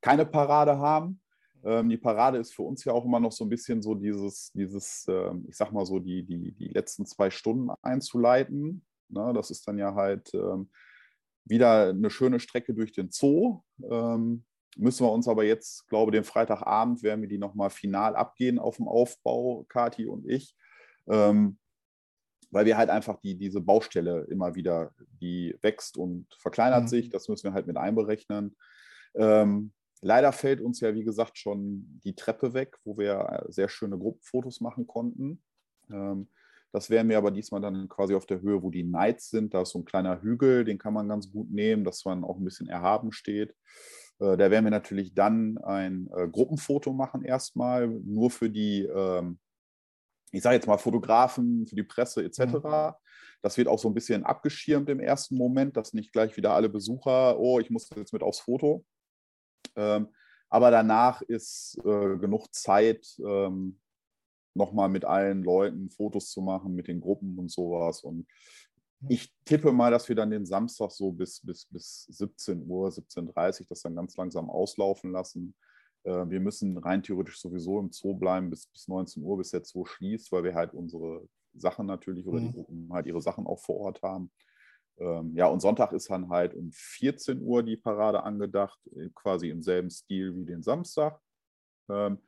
keine Parade haben. Ähm, die Parade ist für uns ja auch immer noch so ein bisschen so dieses, dieses ähm, ich sag mal so, die, die, die letzten zwei Stunden einzuleiten. Na, das ist dann ja halt ähm, wieder eine schöne Strecke durch den Zoo. Ähm, müssen wir uns aber jetzt, glaube ich, den Freitagabend werden wir die nochmal final abgehen auf dem Aufbau, Kati und ich. Ähm, weil wir halt einfach die, diese Baustelle immer wieder, die wächst und verkleinert mhm. sich, das müssen wir halt mit einberechnen. Ähm, leider fällt uns ja, wie gesagt, schon die Treppe weg, wo wir sehr schöne Gruppenfotos machen konnten. Ähm, das wären wir aber diesmal dann quasi auf der Höhe, wo die Knights sind. Da ist so ein kleiner Hügel, den kann man ganz gut nehmen, dass man auch ein bisschen erhaben steht. Äh, da werden wir natürlich dann ein äh, Gruppenfoto machen erstmal, nur für die, ähm, ich sage jetzt mal Fotografen für die Presse etc. Mhm. Das wird auch so ein bisschen abgeschirmt im ersten Moment, dass nicht gleich wieder alle Besucher, oh, ich muss jetzt mit aufs Foto. Ähm, aber danach ist äh, genug Zeit, ähm, nochmal mit allen Leuten Fotos zu machen, mit den Gruppen und sowas. Und. Ich tippe mal, dass wir dann den Samstag so bis, bis, bis 17 Uhr, 17.30 Uhr das dann ganz langsam auslaufen lassen. Äh, wir müssen rein theoretisch sowieso im Zoo bleiben bis, bis 19 Uhr, bis der Zoo schließt, weil wir halt unsere Sachen natürlich oder mhm. die Gruppen halt ihre Sachen auch vor Ort haben. Ähm, ja, und Sonntag ist dann halt um 14 Uhr die Parade angedacht, äh, quasi im selben Stil wie den Samstag. Ähm,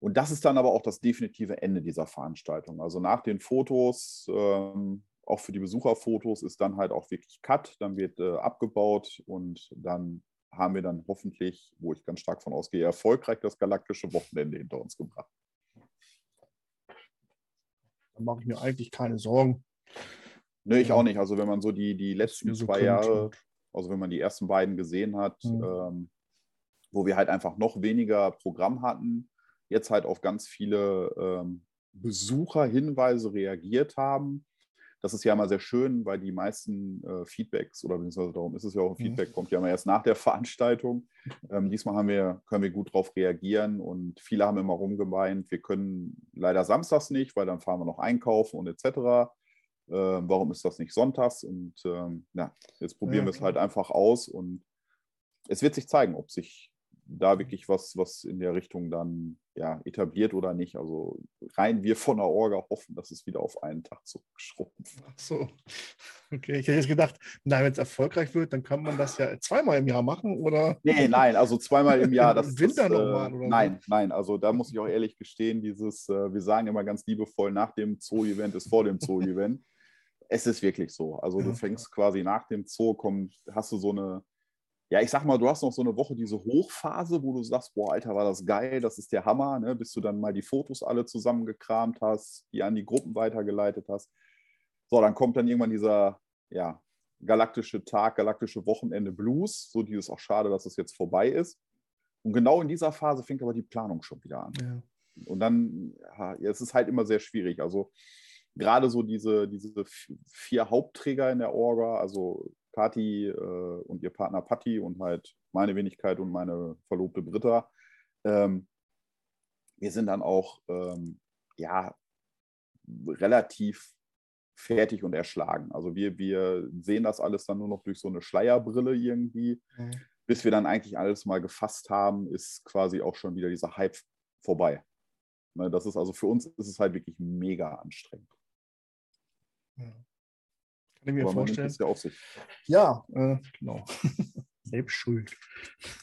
und das ist dann aber auch das definitive Ende dieser Veranstaltung. Also nach den Fotos, ähm, auch für die Besucherfotos, ist dann halt auch wirklich Cut, dann wird äh, abgebaut und dann haben wir dann hoffentlich, wo ich ganz stark von ausgehe, erfolgreich das galaktische Wochenende hinter uns gebracht. Da mache ich mir eigentlich keine Sorgen. Nee, ich auch nicht. Also wenn man so die, die letzten so zwei Jahre, also wenn man die ersten beiden gesehen hat, mhm. ähm, wo wir halt einfach noch weniger Programm hatten, jetzt halt auf ganz viele ähm, Besucherhinweise reagiert haben, das ist ja immer sehr schön, weil die meisten äh, Feedbacks, oder beziehungsweise darum ist es ja auch ein mhm. Feedback, kommt ja immer erst nach der Veranstaltung. Ähm, diesmal haben wir, können wir gut darauf reagieren und viele haben immer rumgemeint, wir können leider samstags nicht, weil dann fahren wir noch einkaufen und etc. Äh, warum ist das nicht sonntags? Und ähm, ja, jetzt probieren ja, wir es halt einfach aus und es wird sich zeigen, ob sich da wirklich was, was in der Richtung dann ja, etabliert oder nicht. Also rein wir von der Orga hoffen, dass es wieder auf einen Tag zurückschrumpft. Ach so. Okay, ich hätte jetzt gedacht, wenn es erfolgreich wird, dann kann man das ja zweimal im Jahr machen, oder? Nee, nein, also zweimal im Jahr. Das, Im Winter das, nochmal, oder? Nein, nein, also da muss ich auch ehrlich gestehen, dieses, äh, wir sagen immer ganz liebevoll, nach dem Zoo-Event ist vor dem Zoo-Event. es ist wirklich so. Also du fängst quasi nach dem Zoo, komm, hast du so eine ja, ich sag mal, du hast noch so eine Woche diese Hochphase, wo du sagst, boah, Alter, war das geil, das ist der Hammer, ne? bis du dann mal die Fotos alle zusammengekramt hast, die an die Gruppen weitergeleitet hast. So, dann kommt dann irgendwann dieser, ja, galaktische Tag, galaktische Wochenende Blues, so dieses auch schade, dass es jetzt vorbei ist. Und genau in dieser Phase fängt aber die Planung schon wieder an. Ja. Und dann, ja, es ist halt immer sehr schwierig. Also gerade so diese, diese vier Hauptträger in der Orga, also Kati äh, und ihr Partner Patti und halt meine Wenigkeit und meine Verlobte Britta. Ähm, wir sind dann auch ähm, ja relativ fertig und erschlagen. Also wir, wir sehen das alles dann nur noch durch so eine Schleierbrille irgendwie. Mhm. Bis wir dann eigentlich alles mal gefasst haben, ist quasi auch schon wieder dieser Hype vorbei. Ne, das ist also für uns ist es halt wirklich mega anstrengend. Ja. Kann ich mir vorstellen. Ja, auf sich. ja äh, genau. Selbstschuld.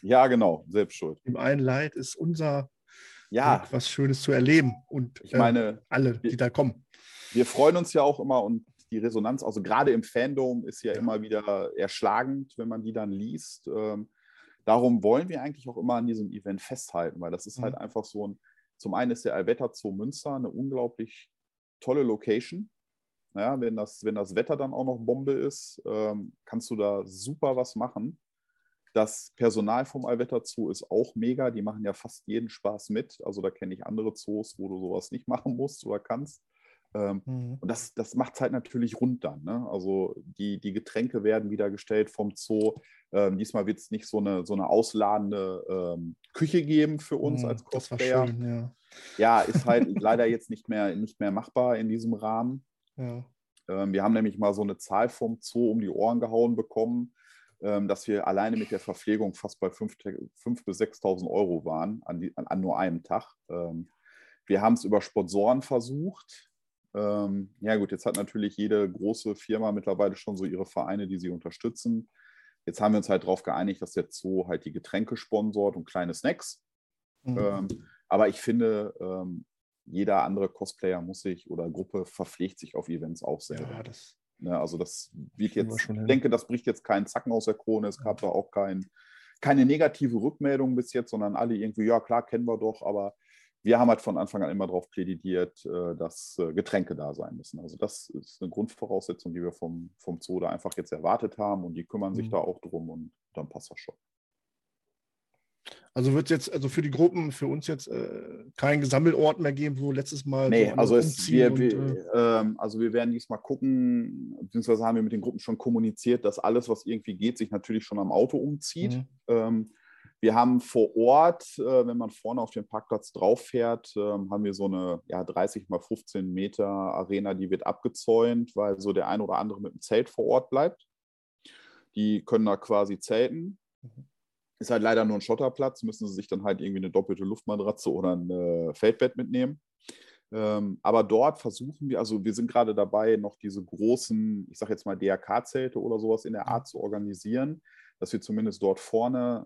Ja, genau, Selbstschuld. Im einen Leid ist unser ja. Glück, was Schönes zu erleben. Und ich meine, äh, alle, die wir, da kommen. Wir freuen uns ja auch immer und die Resonanz, also gerade im Fandom, ist ja, ja. immer wieder erschlagend, wenn man die dann liest. Ähm, darum wollen wir eigentlich auch immer an diesem Event festhalten, weil das ist halt mhm. halt einfach so ein, zum einen ist der Alberta Zoo Münster eine unglaublich tolle Location. Ja, wenn, das, wenn das Wetter dann auch noch Bombe ist, ähm, kannst du da super was machen. Das Personal vom Allwetter Zoo ist auch mega. Die machen ja fast jeden Spaß mit. Also da kenne ich andere Zoos, wo du sowas nicht machen musst oder kannst. Ähm, mhm. Und das, das macht es halt natürlich rund dann. Ne? Also die, die Getränke werden wieder gestellt vom Zoo. Ähm, diesmal wird es nicht so eine, so eine ausladende ähm, Küche geben für uns mhm, als Cosplayer. Schön, ja. ja, ist halt leider jetzt nicht mehr, nicht mehr machbar in diesem Rahmen. Ja. Ähm, wir haben nämlich mal so eine Zahl vom Zoo um die Ohren gehauen bekommen, ähm, dass wir alleine mit der Verpflegung fast bei 5.000 bis 6.000 Euro waren an, die, an, nur einem Tag. Ähm, wir haben es über Sponsoren versucht. ja gut, jetzt hat natürlich jede große Firma mittlerweile schon so ihre Vereine, die sie unterstützen. Jetzt haben wir uns halt darauf geeinigt, dass der Zoo halt die Getränke sponsort und kleine Snacks. Mhm. aber ich finde, jeder andere Cosplayer muss sich oder Gruppe verpflegt sich auf Events auch selber. Ja, das ne, also das wird jetzt, ich denke, das bricht jetzt keinen Zacken aus der Krone. Es gab da auch kein, keine negative Rückmeldung bis jetzt, sondern alle irgendwie, ja klar, kennen wir doch, aber wir haben halt von Anfang an immer darauf plädiert, äh, dass äh, Getränke da sein müssen. Also das ist eine Grundvoraussetzung, die wir vom, vom Zoo da einfach jetzt erwartet haben und die kümmern sich mhm. da auch drum und dann passt das schon. Also wird es jetzt, also für die Gruppen, für uns jetzt äh, kein Gesammelort mehr geben, wo letztes Mal. Nee, so also, es, wir, und, wir, äh, ähm, also wir werden diesmal gucken, beziehungsweise haben wir mit den Gruppen schon kommuniziert, dass alles, was irgendwie geht, sich natürlich schon am Auto umzieht. Mhm. Ähm, wir haben vor Ort, äh, wenn man vorne auf den Parkplatz drauf fährt, äh, haben wir so eine ja, 30 mal 15 Meter Arena, die wird abgezäunt, weil so der ein oder andere mit dem Zelt vor Ort bleibt. Die können da quasi zelten. Mhm. Ist halt leider nur ein Schotterplatz, müssen sie sich dann halt irgendwie eine doppelte Luftmatratze oder ein äh, Feldbett mitnehmen. Ähm, aber dort versuchen wir, also wir sind gerade dabei, noch diese großen, ich sage jetzt mal DRK-Zelte oder sowas in der Art zu organisieren dass wir zumindest dort vorne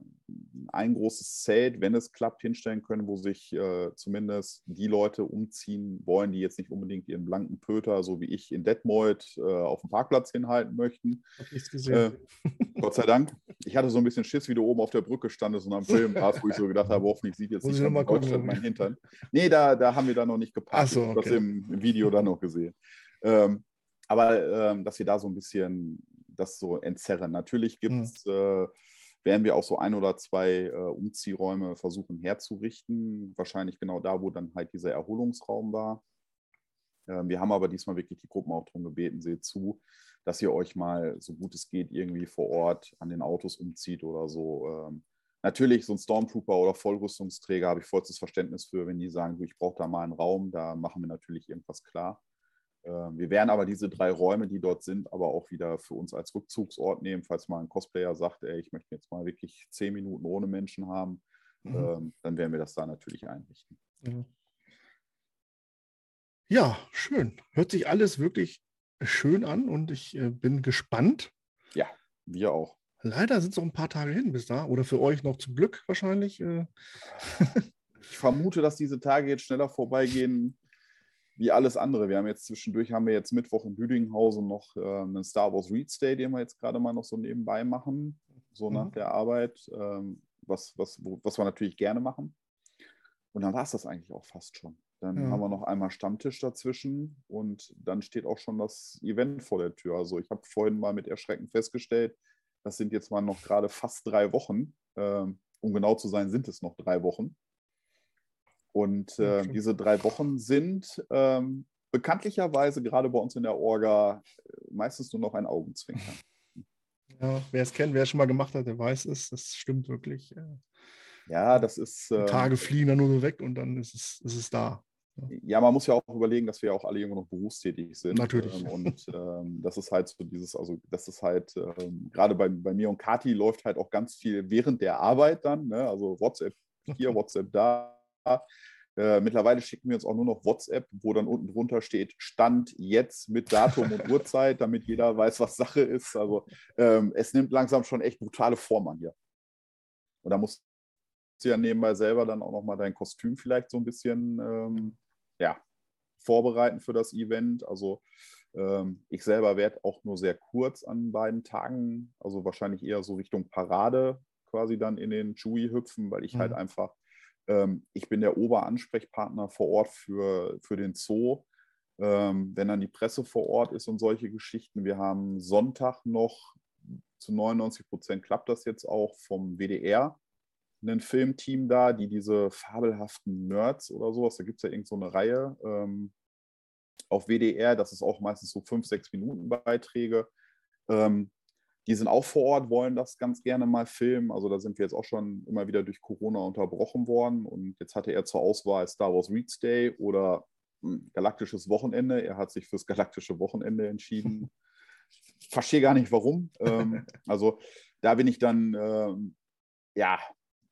ein großes Zelt, wenn es klappt, hinstellen können, wo sich äh, zumindest die Leute umziehen wollen, die jetzt nicht unbedingt ihren blanken Pöter, so wie ich in Detmold, äh, auf dem Parkplatz hinhalten möchten. Hab ich's gesehen. Äh, Gott sei Dank. Ich hatte so ein bisschen Schiss, wie du oben auf der Brücke standest und am Film warst, wo ich so gedacht habe, hoffentlich sieht jetzt nicht mal gucken, mein Hintern. Nee, da, da haben wir da noch nicht gepasst. So, okay. Ich habe das im Video dann noch gesehen. Ähm, aber ähm, dass wir da so ein bisschen das so entzerren. Natürlich gibt es, mhm. äh, werden wir auch so ein oder zwei äh, Umziehräume versuchen herzurichten. Wahrscheinlich genau da, wo dann halt dieser Erholungsraum war. Äh, wir haben aber diesmal wirklich die Gruppen auch darum gebeten, seht zu, dass ihr euch mal, so gut es geht, irgendwie vor Ort an den Autos umzieht oder so. Ähm, natürlich, so ein Stormtrooper oder Vollrüstungsträger habe ich vollstes Verständnis für, wenn die sagen, du, ich brauche da mal einen Raum, da machen wir natürlich irgendwas klar. Ähm, wir werden aber diese drei Räume, die dort sind, aber auch wieder für uns als Rückzugsort nehmen, falls mal ein Cosplayer sagt, ey, ich möchte jetzt mal wirklich zehn Minuten ohne Menschen haben, mhm. Ähm, dann werden wir das da natürlich einrichten. Ja. ja, schön. Hört sich alles wirklich schön an und ich äh, bin gespannt. Ja, wir auch. Leider sind es noch ein paar Tage hin bis da oder für euch noch zum Glück wahrscheinlich. Äh. ich vermute, dass diese Tage jetzt schneller vorbeigehen wie alles andere. Wir haben jetzt zwischendurch, haben wir jetzt Mittwoch in Büdinghausen noch äh, einen Star Wars Read Stay, den wir jetzt gerade mal noch so nebenbei machen, so mhm. nach der Arbeit, ähm, was, was, wo, was wir natürlich gerne machen. Und dann war es das eigentlich auch fast schon. Dann ja. haben wir noch einmal Stammtisch dazwischen und dann steht auch schon das Event vor der Tür. Also ich habe vorhin mal mit Erschrecken festgestellt, das sind jetzt mal noch gerade fast drei Wochen. Ähm, um genau zu sein, sind es noch drei Wochen. Und äh, diese drei Wochen sind ähm, bekanntlicherweise gerade bei uns in der Orga äh, meistens nur noch ein Augenzwinkern. Ja, wer es kennt, wer es schon mal gemacht hat, der weiß es. Das stimmt wirklich. Ja, das ist. Äh, Tage fliegen dann nur so weg und dann ist es, ist es da. Ja. man muss ja auch überlegen, dass wir auch alle immer noch berufstätig sind. Natürlich. Ähm, und ähm, das ist halt so dieses, also das ist halt, ähm, gerade bei, bei mir und Kati läuft halt auch ganz viel während der Arbeit dann. Ne? Also WhatsApp hier, WhatsApp da. Äh, mittlerweile schicken wir uns auch nur noch WhatsApp, wo dann unten drunter steht Stand jetzt mit Datum und Uhrzeit, damit jeder weiß, was Sache ist. Also ähm, es nimmt langsam schon echt brutale Form an hier. Und da musst du ja nebenbei selber dann auch nochmal dein Kostüm vielleicht so ein bisschen ähm, ja, vorbereiten für das Event. Also ähm, ich selber werde auch nur sehr kurz an beiden Tagen, also wahrscheinlich eher so Richtung Parade quasi dann in den Chewy hüpfen, weil ich halt mhm. halt einfach ähm, ich bin der Oberansprechpartner vor Ort für, für den Zoo, ähm, wenn dann die Presse vor Ort ist und solche Geschichten. Wir haben Sonntag noch, zu 99 Prozent klappt das jetzt auch vom WDR, ein Filmteam da, die diese fabelhaften Nerds oder sowas, da gibt es ja irgend so eine Reihe ähm, auf WDR, das ist auch meistens so fünf, sechs Minuten Beiträge. Ähm, die sind auch vor Ort, wollen das ganz gerne mal filmen. Also da sind wir jetzt auch schon immer wieder durch Corona unterbrochen worden. Und jetzt hatte er zur Auswahl Star Wars Reads Day oder hm, Galaktisches Wochenende. Er hat sich fürs Galaktische Wochenende entschieden. Verstehe gar nicht warum. ähm, also da bin ich dann, ähm, ja,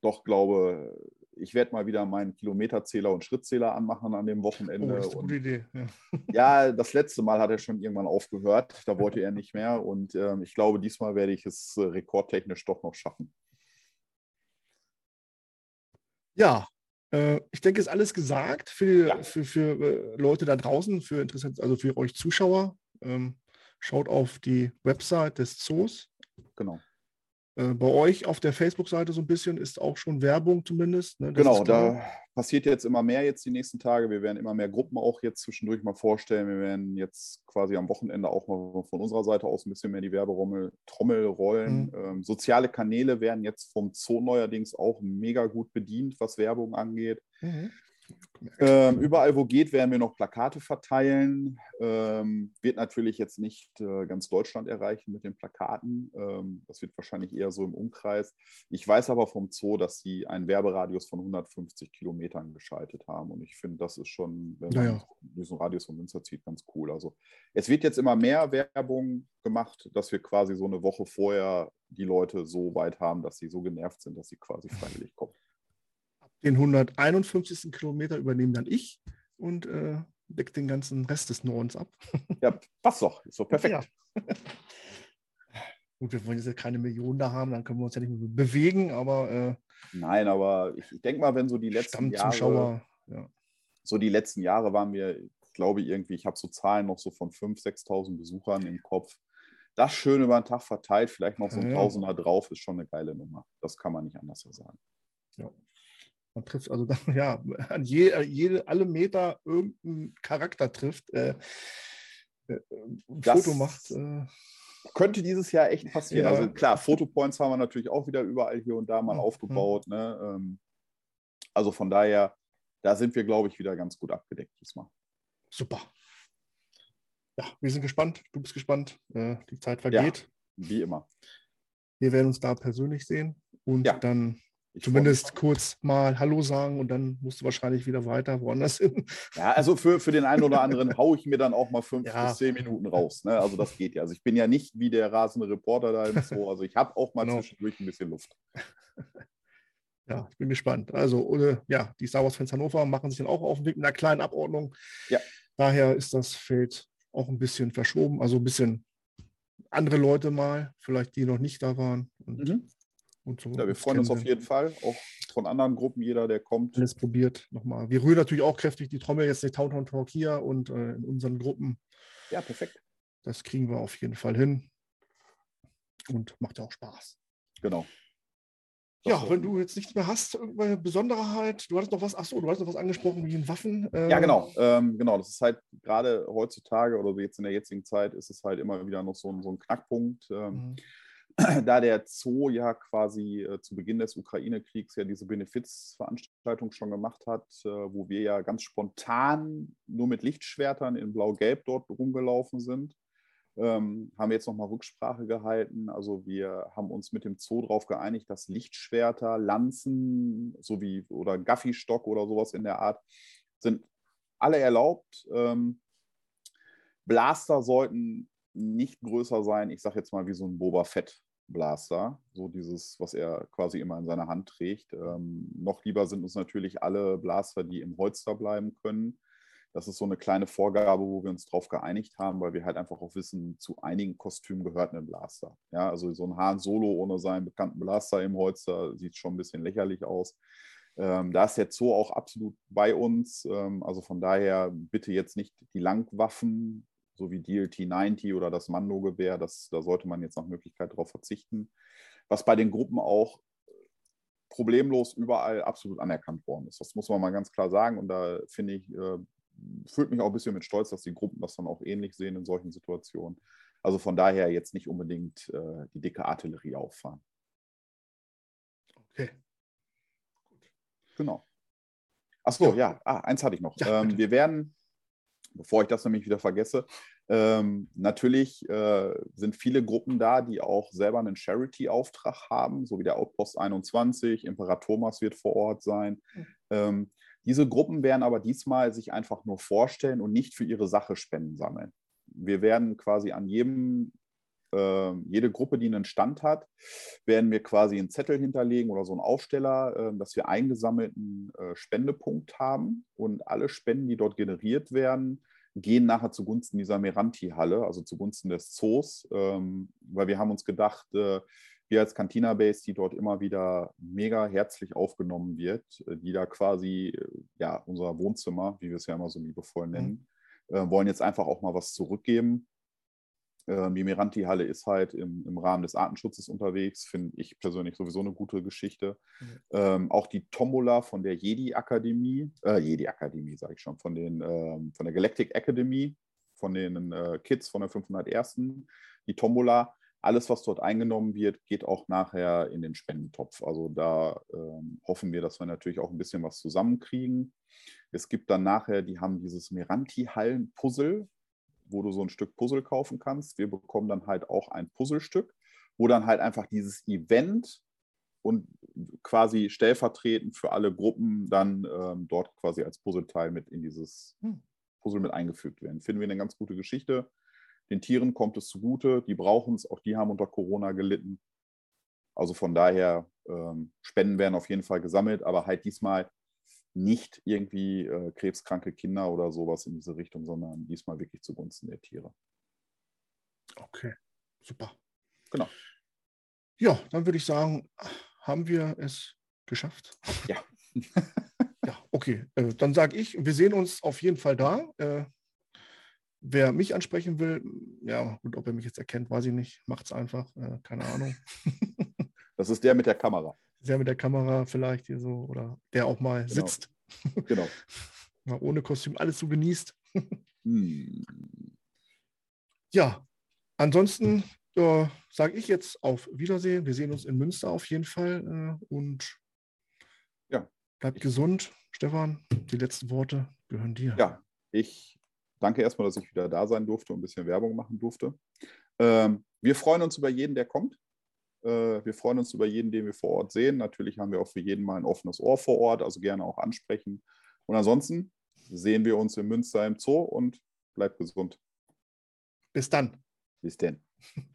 doch glaube, ich werde mal wieder meinen Kilometerzähler und Schrittzähler anmachen an dem Wochenende. Oh, das ist eine gute Idee. Ja. ja. das letzte Mal hat er schon irgendwann aufgehört. Da wollte er nicht mehr. Und ähm, ich glaube, diesmal werde ich es äh, rekordtechnisch doch noch schaffen. Ja, äh, ich denke, ist alles gesagt für, ja. für, für äh, Leute da draußen, für interessant, also für euch Zuschauer. Ähm, schaut auf die Website des Zoos. Genau bei euch auf der Facebook-Seite so ein bisschen ist auch schon Werbung zumindest. Ne? Genau, da passiert jetzt immer mehr jetzt die nächsten Tage. Wir werden immer mehr Gruppen auch jetzt zwischendurch mal vorstellen. Wir werden jetzt quasi am Wochenende auch mal von unserer Seite aus ein bisschen mehr die Werbetrommel Trommel rollen. Mhm. Ähm, soziale Kanäle werden jetzt vom Zoo neuerdings auch mega gut bedient, was Werbung angeht. Mhm. Ähm, überall, wo geht, werden wir noch Plakate verteilen. Ähm, wird natürlich jetzt nicht äh, ganz Deutschland erreichen mit den Plakaten. Ähm, das wird wahrscheinlich eher so im Umkreis. Ich weiß aber vom Zoo, dass sie einen Werberadius von 150 Kilometern geschaltet haben. Und ich finde, das ist schon, wenn man naja. diesen Radius von Münster zieht, ganz cool. Also es wird jetzt immer mehr Werbung gemacht, dass wir quasi so eine Woche vorher die Leute so weit haben, dass sie so genervt sind, dass sie quasi freiwillig kommen. Den 151. Kilometer übernehme dann ich und äh, deck den ganzen Rest des Nordens ab. Ja, passt doch. Ist doch perfekt. Ja. Gut, wir wollen jetzt keine Millionen da haben, dann können wir uns ja nicht mehr bewegen, aber. Äh, Nein, aber ich, ich denke mal, wenn so die letzten Jahre. Ja. So die letzten Jahre waren wir, ich glaube, irgendwie, ich habe so Zahlen noch so von 5.000, 6.000 Besuchern im Kopf. Das schön über den Tag verteilt, vielleicht noch so ein ja. Tausender drauf, ist schon eine geile Nummer. Das kann man nicht anders sagen. Ja. Man trifft also dann, ja, an je, äh, jede, alle Meter irgendeinen Charakter trifft, äh, äh, ein das Foto macht. Äh, könnte dieses Jahr echt passieren. Ja. Also klar, Fotopoints haben wir natürlich auch wieder überall hier und da mal mhm. aufgebaut. Ne? Ähm, also von daher, da sind wir, glaube ich, wieder ganz gut abgedeckt diesmal. Super. Ja, wir sind gespannt. Du bist gespannt. Äh, die Zeit vergeht. Ja, wie immer. Wir werden uns da persönlich sehen und ja. dann Zumindest kurz mal Hallo sagen und dann musst du wahrscheinlich wieder weiter woanders hin. Ja, also für, für den einen oder anderen haue ich mir dann auch mal fünf ja. bis zehn Minuten raus. Ne? Also das geht ja. Also ich bin ja nicht wie der rasende Reporter da im Zoo. Also ich habe auch mal genau. zwischendurch ein bisschen Luft. Ja, ich bin gespannt. Also, oder, ja, die Star Wars-Fans Hannover machen sich dann auch auf den Weg mit einer kleinen Abordnung. Ja. Daher ist das Feld auch ein bisschen verschoben, also ein bisschen andere Leute mal, vielleicht die noch nicht da waren. Und mhm. Und so ja, wir freuen uns auf jeden Fall, auch von anderen Gruppen, jeder, der kommt. Alles probiert nochmal. Wir rühren natürlich auch kräftig die Trommel, jetzt nicht Town Talk hier und äh, in unseren Gruppen. Ja, perfekt. Das kriegen wir auf jeden Fall hin. Und macht ja auch Spaß. Genau. Das ja, wenn du jetzt nichts mehr hast, irgendeine Besonderheit, du hattest noch was, achso, du hast noch was angesprochen wie in Waffen. Äh, ja, genau, ähm, genau. Das ist halt gerade heutzutage oder jetzt in der jetzigen Zeit ist es halt immer wieder noch so ein, so ein Knackpunkt. Ähm, mhm da der Zoo ja quasi äh, zu Beginn des Ukraine-Kriegs ja diese Benefizveranstaltung schon gemacht hat, äh, wo wir ja ganz spontan nur mit Lichtschwertern in Blau-Gelb dort rumgelaufen sind, ähm, haben wir jetzt nochmal Rücksprache gehalten. Also wir haben uns mit dem Zoo darauf geeinigt, dass Lichtschwerter, Lanzen sowie oder Gaffi-Stock oder sowas in der Art sind alle erlaubt. Ähm, Blaster sollten nicht größer sein, ich sage jetzt mal wie so ein Boba Fett Blaster, so dieses, was er quasi immer in seiner Hand trägt. Ähm, noch lieber sind uns natürlich alle Blaster, die im Holster bleiben können. Das ist so eine kleine Vorgabe, wo wir uns darauf geeinigt haben, weil wir halt einfach auch wissen, zu einigen Kostümen gehört ein Blaster. Ja, also so ein Han Solo ohne seinen bekannten Blaster im Holster sieht schon ein bisschen lächerlich aus. Ähm, da ist der Zoo auch absolut bei uns. Ähm, also von daher bitte jetzt nicht die Langwaffen so wie DLT 90 oder das Mando-Gewehr, da sollte man jetzt nach Möglichkeit darauf verzichten. Was bei den Gruppen auch problemlos überall absolut anerkannt worden ist. Das muss man mal ganz klar sagen. Und da finde ich, äh, fühlt mich auch ein bisschen mit Stolz, dass die Gruppen das dann auch ähnlich sehen in solchen Situationen. Also von daher jetzt nicht unbedingt äh, die dicke Artillerie auffahren. Okay. Gut. Genau. Achso, ja, ja. Ah, eins hatte ich noch. Ja, ähm, wir werden bevor ich das nämlich wieder vergesse, ähm, natürlich äh, sind viele Gruppen da, die auch selber einen Charity-Auftrag haben, so wie der Outpost 21, Imperator Thomas wird vor Ort sein. Mhm. Ähm, diese Gruppen werden aber diesmal sich einfach nur vorstellen und nicht für ihre Sache Spenden sammeln. Wir werden quasi an jedem ähm, jede Gruppe, die einen Stand hat, werden wir quasi einen Zettel hinterlegen oder so einen Aufsteller, ähm, dass wir eingesammelten äh, Spendepunkt haben. Und alle Spenden, die dort generiert werden, gehen nachher zugunsten dieser Meranti-Halle, also zugunsten des Zoos, ähm, weil wir haben uns gedacht, äh, wir als Cantina Base, die dort immer wieder mega herzlich aufgenommen wird, äh, die da quasi, ja, unser Wohnzimmer, wie wir es ja immer so liebevoll nennen, mhm. wollen jetzt einfach auch mal was zurückgeben die Miranti-Halle ist halt im, im, Rahmen des Artenschutzes unterwegs, finde ich persönlich sowieso eine gute Geschichte. Mhm. Ähm, auch die Tombola von der Jedi-Akademie, äh, Jedi-Akademie sage ich schon, von, den, ähm, von der Galactic Academy, von den äh, Kids von der 501. Die Tombola, alles, was dort eingenommen wird, geht auch nachher in den Spendentopf. Also da ähm, hoffen wir, dass wir natürlich auch ein bisschen was zusammenkriegen. Es gibt dann nachher, die haben dieses Miranti-Hallen-Puzzle, wo du so ein Stück Puzzle kaufen kannst. Wir bekommen dann halt auch ein Puzzlestück, wo dann halt einfach dieses Event und quasi stellvertretend für alle Gruppen dann ähm, dort quasi als Puzzleteil mit in dieses hm. Puzzle mit eingefügt werden. Finden wir eine ganz gute Geschichte. Den Tieren kommt es zugute, die brauchen es, auch die haben unter Corona gelitten. Also von daher, ähm, Spenden werden auf jeden Fall gesammelt, aber halt diesmal nicht irgendwie äh, krebskranke Kinder oder sowas in diese Richtung, sondern diesmal wirklich zugunsten der Tiere. Okay, super. Genau. Ja, dann würde ich sagen, haben wir es geschafft? Ja. ja, okay. Äh, dann sage ich, wir sehen uns auf jeden Fall da. Äh, wer mich ansprechen will, ja, gut, ob er mich jetzt erkennt, weiß ich nicht. Macht es einfach. Äh, keine Ahnung. das ist der mit der Kamera der mit der Kamera vielleicht hier so oder der auch mal genau. sitzt. Genau. mal ohne Kostüm alles so genießt. hm. Ja, ansonsten äh, sage ich jetzt auf Wiedersehen. Wir sehen uns in Münster auf jeden Fall äh, und ja. bleibt gesund. Stefan, die letzten Worte gehören dir. Ja, ich danke erstmal, dass ich wieder da sein durfte und ein bisschen Werbung machen durfte. Ähm, wir freuen uns über jeden, der kommt. Äh, wir freuen uns über jeden, den wir vor Ort sehen. Natürlich haben wir auch für jeden mal ein offenes Ohr vor Ort, also gerne auch ansprechen. Und ansonsten sehen wir uns in Münster im Zoo und bleibt gesund. Bis dann. Bis denn.